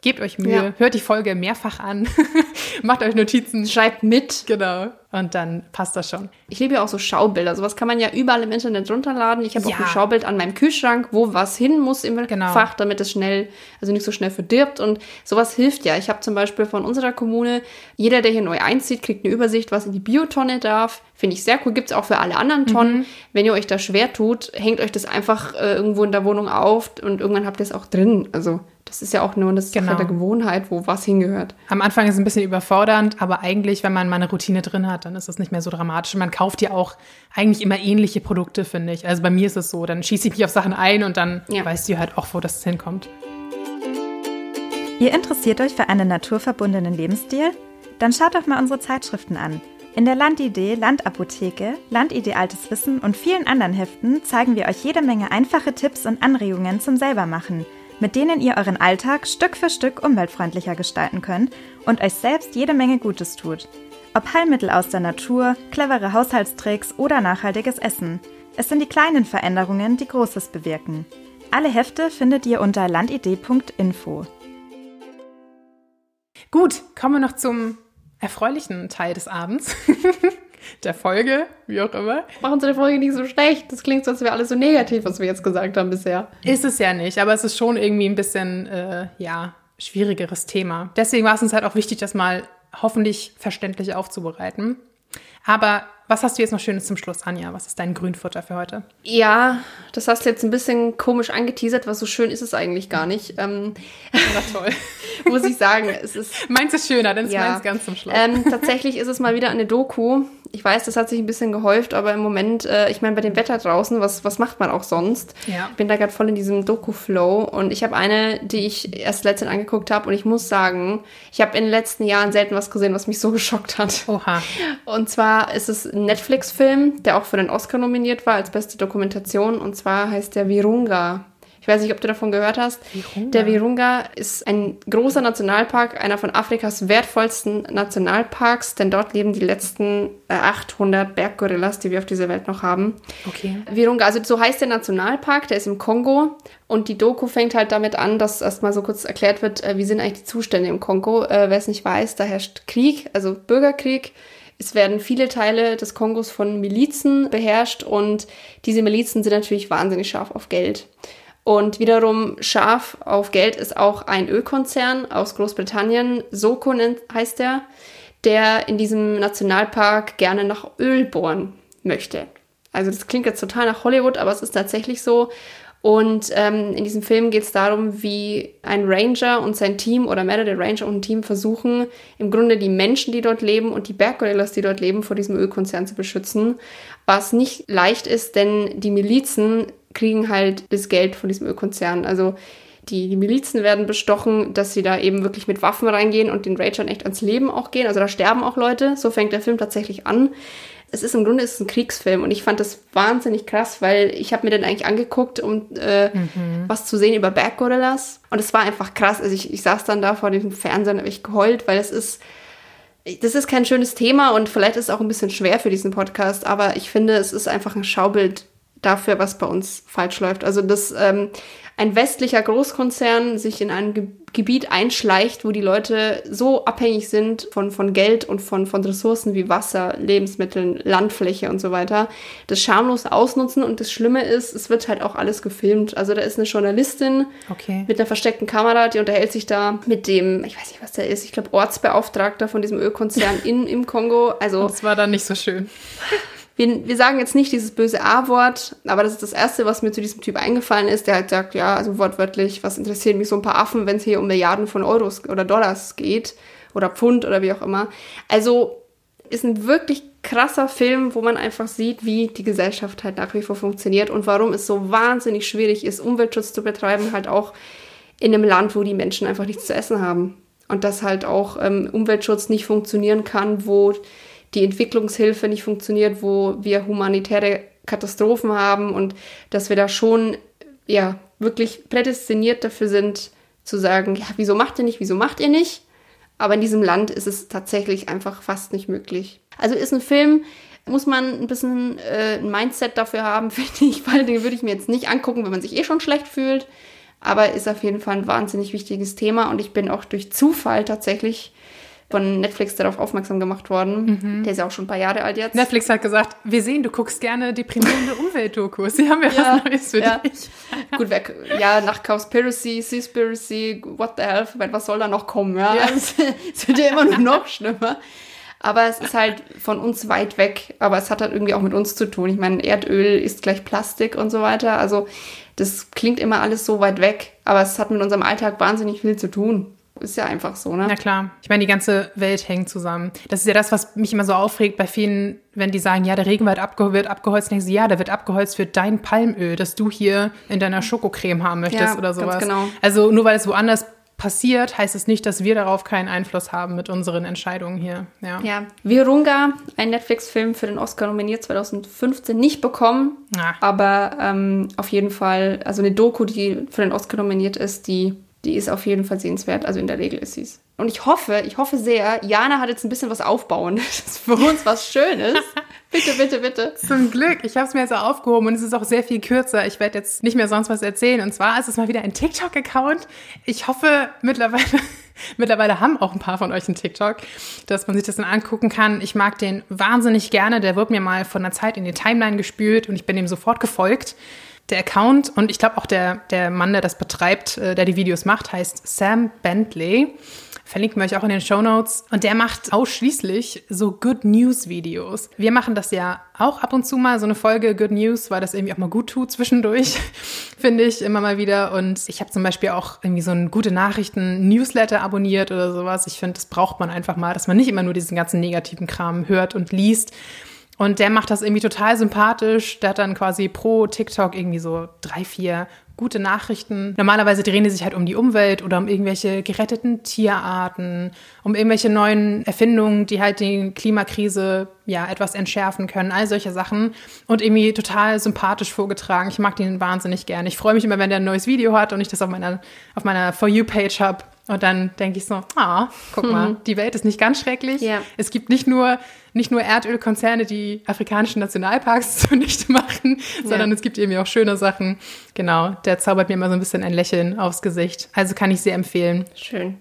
Gebt euch Mühe, Ja. hört die Folge mehrfach an, <laughs> macht euch Notizen. Schreibt mit. Genau. Und dann passt das schon. Ich liebe ja auch so Schaubilder. Sowas kann man ja überall im Internet runterladen. Ich habe Ja. auch ein Schaubild an meinem Kühlschrank, wo was hin muss im Genau. Fach, damit es schnell, also nicht so schnell verdirbt. Und sowas hilft ja. Ich habe zum Beispiel von unserer Kommune, jeder, der hier neu einzieht, kriegt eine Übersicht, was in die Biotonne darf. Finde ich sehr cool. Gibt es auch für alle anderen Tonnen. Wenn ihr euch da schwer tut, hängt euch das einfach äh, irgendwo in der Wohnung auf und irgendwann habt ihr es auch drin. Also Das ist ja auch nur eine Sache Genau. der Gewohnheit, wo was hingehört. Am Anfang ist es ein bisschen überfordernd, aber eigentlich, wenn man mal eine Routine drin hat, dann ist es nicht mehr so dramatisch. Und man kauft ja auch eigentlich immer ähnliche Produkte, finde ich. Also bei mir ist es so, dann schieße ich mich auf Sachen ein und dann Ja. weißt du halt auch, wo das hinkommt. Ihr interessiert euch für einen naturverbundenen Lebensstil? Dann schaut doch mal unsere Zeitschriften an. In der Landidee, Landapotheke, Landidee Altes Wissen und vielen anderen Heften zeigen wir euch jede Menge einfache Tipps und Anregungen zum Selbermachen, mit denen ihr euren Alltag Stück für Stück umweltfreundlicher gestalten könnt und euch selbst jede Menge Gutes tut. Ob Heilmittel aus der Natur, clevere Haushaltstricks oder nachhaltiges Essen. Es sind die kleinen Veränderungen, die Großes bewirken. Alle Hefte findet ihr unter landidee.info. Gut, kommen wir noch zum erfreulichen Teil des Abends. <laughs> der Folge, wie auch immer. Mach unsere Folge nicht so schlecht. Das klingt so, als wäre alles so negativ, was wir jetzt gesagt haben bisher. Ist es ja nicht, aber es ist schon irgendwie ein bisschen, äh, ja, schwierigeres Thema. Deswegen war es uns halt auch wichtig, das mal hoffentlich verständlich aufzubereiten. Aber was hast du jetzt noch Schönes zum Schluss, Anja? Was ist dein Grünfutter für heute? Ja, das hast du jetzt ein bisschen komisch angeteasert, was so schön ist es eigentlich gar nicht. Ähm, Na toll. <laughs> muss ich sagen, es ist <laughs> meins ist schöner, dann ist Ja. meins ganz zum Schluss. Ähm, tatsächlich ist es mal wieder eine Doku. Ich weiß, das hat sich ein bisschen gehäuft, aber im Moment, äh, ich meine, bei dem Wetter draußen, was, was macht man auch sonst? Ja. Ich bin da gerade voll in diesem Doku-Flow und ich habe eine, die ich erst letztens angeguckt habe und ich muss sagen, ich habe in den letzten Jahren selten was gesehen, was mich so <laughs> geschockt hat. Oha. Und zwar ist es ein Netflix-Film, der auch für den Oscar nominiert war als beste Dokumentation und zwar heißt der Virunga. Ich weiß nicht, ob du davon gehört hast. Virunga? Der Virunga ist ein großer Nationalpark, einer von Afrikas wertvollsten Nationalparks, denn dort leben die letzten äh, 800 Berggorillas, die wir auf dieser Welt noch haben. Okay. Virunga, also so heißt der Nationalpark, der ist im Kongo und die Doku fängt halt damit an, dass erstmal so kurz erklärt wird, äh, wie sind eigentlich die Zustände im Kongo. Äh, Wer es nicht weiß, da herrscht Krieg, also Bürgerkrieg. Es werden viele Teile des Kongos von Milizen beherrscht und diese Milizen sind natürlich wahnsinnig scharf auf Geld. Und wiederum scharf auf Geld ist auch ein Ölkonzern aus Großbritannien, Soko heißt der, der in diesem Nationalpark gerne nach Öl bohren möchte. Also das klingt jetzt total nach Hollywood, aber es ist tatsächlich so. Und ähm, in diesem Film geht es darum, wie ein Ranger und sein Team oder mehrere Ranger und ein Team versuchen, im Grunde die Menschen, die dort leben und die Berggorillas, die dort leben, vor diesem Ölkonzern zu beschützen. Was nicht leicht ist, denn die Milizen kriegen halt das Geld von diesem Ölkonzern. Also die, die Milizen werden bestochen, dass sie da eben wirklich mit Waffen reingehen und den Rangern echt ans Leben auch gehen. Also da sterben auch Leute. So fängt der Film tatsächlich an. Es ist im Grunde ist es ein Kriegsfilm und ich fand das wahnsinnig krass, weil ich habe mir den eigentlich angeguckt, um äh, was zu sehen über Berggorillas. Und es war einfach krass. Also ich, ich saß dann da vor dem Fernseher und habe ich geheult, weil es ist das ist kein schönes Thema und vielleicht ist es auch ein bisschen schwer für diesen Podcast, aber ich finde, es ist einfach ein Schaubild dafür, was bei uns falsch läuft. Also, dass ähm, ein westlicher Großkonzern sich in ein Ge Gebiet einschleicht, wo die Leute so abhängig sind von, von Geld und von, von Ressourcen wie Wasser, Lebensmitteln, Landfläche und so weiter, das schamlos ausnutzen. Und das Schlimme ist, es wird halt auch alles gefilmt. Also, da ist eine Journalistin, Okay. mit einer versteckten Kamera, die unterhält sich da mit dem, ich weiß nicht, was der ist, ich glaube Ortsbeauftragter von diesem Ölkonzern <laughs> in, im Kongo. Also Das war dann nicht so schön. <laughs> wir, wir sagen jetzt nicht dieses böse A-Wort, aber das ist das Erste, was mir zu diesem Typ eingefallen ist, der halt sagt, ja, also wortwörtlich, was interessieren mich so ein paar Affen, wenn es hier um Milliarden von Euros oder Dollars geht oder Pfund oder wie auch immer. Also ist ein wirklich krasser Film, wo man einfach sieht, wie die Gesellschaft halt nach wie vor funktioniert und warum es so wahnsinnig schwierig ist, Umweltschutz zu betreiben, halt auch in einem Land, wo die Menschen einfach nichts zu essen haben. Und dass halt auch ähm, Umweltschutz nicht funktionieren kann, wo die Entwicklungshilfe nicht funktioniert, wo wir humanitäre Katastrophen haben und dass wir da schon ja wirklich prädestiniert dafür sind, zu sagen, ja, wieso macht ihr nicht, wieso macht ihr nicht? Aber in diesem Land ist es tatsächlich einfach fast nicht möglich. Also ist ein Film, muss man ein bisschen äh, ein Mindset dafür haben, <laughs> finde ich, weil den würde ich mir jetzt nicht angucken, wenn man sich eh schon schlecht fühlt. Aber ist auf jeden Fall ein wahnsinnig wichtiges Thema und ich bin auch durch Zufall tatsächlich von Netflix darauf aufmerksam gemacht worden. Der ist ja auch schon ein paar Jahre alt jetzt. Netflix hat gesagt, wir sehen, du guckst gerne deprimierende Umweltdokus. Sie haben ja, Ja, was Neues für ja. dich. Gut, wer, ja, nach Cowspiracy, Seaspiracy, what the hell, was soll da noch kommen? Ja, Ja. Es, es wird ja immer nur noch schlimmer. Aber es ist halt von uns weit weg, aber es hat halt irgendwie auch mit uns zu tun. Ich meine, Erdöl ist gleich Plastik und so weiter. Also das klingt immer alles so weit weg, aber es hat mit unserem Alltag wahnsinnig viel zu tun. Ist ja einfach so, ne? Ja klar. Ich meine, die ganze Welt hängt zusammen. Das ist ja das, was mich immer so aufregt bei vielen, wenn die sagen, ja, der Regenwald abge wird abgeholzt, denken sie, ja, der wird abgeholzt für dein Palmöl, das du hier in deiner Schokocreme haben möchtest Ja, oder ganz sowas. genau. Also nur weil es woanders passiert, heißt es nicht, dass wir darauf keinen Einfluss haben mit unseren Entscheidungen hier. Ja. Ja. Virunga, ein Netflix-Film für den Oscar nominiert 2015, nicht bekommen. Ah. Aber ähm, auf jeden Fall, also eine Doku, die für den Oscar nominiert ist, die, die ist auf jeden Fall sehenswert. Also in der Regel ist sie es. Und ich hoffe, ich hoffe sehr, Jana hat jetzt ein bisschen was aufbauen. <laughs> Das ist für uns was Schönes. bitte, bitte, bitte. Zum Glück. Ich habe es mir jetzt auch aufgehoben und es ist auch sehr viel kürzer. Ich werde jetzt nicht mehr sonst was erzählen. Und zwar ist es mal wieder ein TikTok-Account. Ich hoffe, mittlerweile, <laughs> mittlerweile haben auch ein paar von euch einen TikTok, dass man sich das dann angucken kann. Ich mag den wahnsinnig gerne. Der wird mir mal von der Zeit in die Timeline gespült und ich bin ihm sofort gefolgt. Der Account und ich glaube auch der, der Mann, der das betreibt, äh, der die Videos macht, heißt Sam Bentley. Verlinken wir euch auch in den Show Notes. Und der macht ausschließlich so Good News Videos. Wir machen das ja auch ab und zu mal, so eine Folge Good News, weil das irgendwie auch mal gut tut zwischendurch, <laughs> finde ich immer mal wieder. Und ich habe zum Beispiel auch irgendwie so ein gute Nachrichten Newsletter abonniert oder sowas. Ich finde, das braucht man einfach mal, dass man nicht immer nur diesen ganzen negativen Kram hört und liest. Und der macht das irgendwie total sympathisch. Der hat dann quasi pro TikTok irgendwie so drei, vier gute Nachrichten. Normalerweise drehen die sich halt um die Umwelt oder um irgendwelche geretteten Tierarten, um irgendwelche neuen Erfindungen, die halt die Klimakrise ja etwas entschärfen können, all solche Sachen. Und irgendwie total sympathisch vorgetragen. Ich mag den wahnsinnig gerne. Ich freue mich immer, wenn der ein neues Video hat und ich das auf meiner, auf meiner For You-Page habe. Und dann denke ich so, ah, guck mal, die Welt ist nicht ganz schrecklich. Ja. Es gibt nicht nur, nicht nur Erdölkonzerne, die afrikanischen Nationalparks <laughs> zunichte machen, sondern es gibt eben auch schöne Sachen. Genau, der zaubert mir immer so ein bisschen ein Lächeln aufs Gesicht. Also kann ich sehr empfehlen. Schön.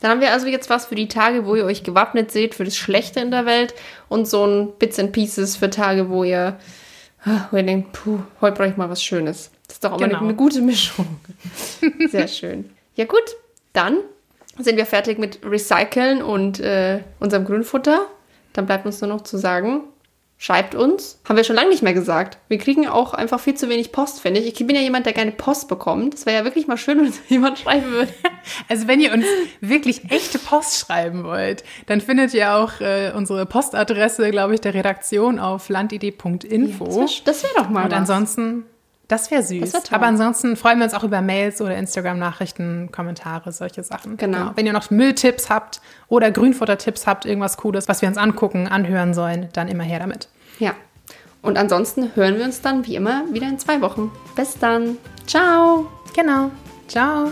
Dann haben wir also jetzt was für die Tage, wo ihr euch gewappnet seht für das Schlechte in der Welt und so ein Bits and Pieces für Tage, wo ihr, wo ihr denkt, puh, heute brauche ich mal was Schönes. Das ist doch auch mal Genau. eine, eine gute Mischung. <laughs> Sehr schön. Ja gut, dann sind wir fertig mit Recyceln und äh, unserem Grünfutter. Dann bleibt uns nur noch zu sagen, schreibt uns. Haben wir schon lange nicht mehr gesagt. Wir kriegen auch einfach viel zu wenig Post, finde ich. Ich bin ja jemand, der gerne Post bekommt. Das wäre ja wirklich mal schön, <laughs> wenn uns jemand schreiben würde. <laughs> Also wenn ihr uns wirklich echte Post schreiben wollt, dann findet ihr auch äh, unsere Postadresse, glaube ich, der Redaktion auf landidee.info. Das wäre wär doch mal Und was. ansonsten, das wäre süß. Das wär. Aber ansonsten freuen wir uns auch über Mails oder Instagram-Nachrichten, Kommentare, solche Sachen. Genau. Wenn ihr noch Mülltipps habt oder Grünfutter-Tipps habt, irgendwas Cooles, was wir uns angucken, anhören sollen, dann immer her damit. Ja. Und ansonsten hören wir uns dann wie immer wieder in zwei Wochen. Bis dann. Ciao. Genau. Ciao.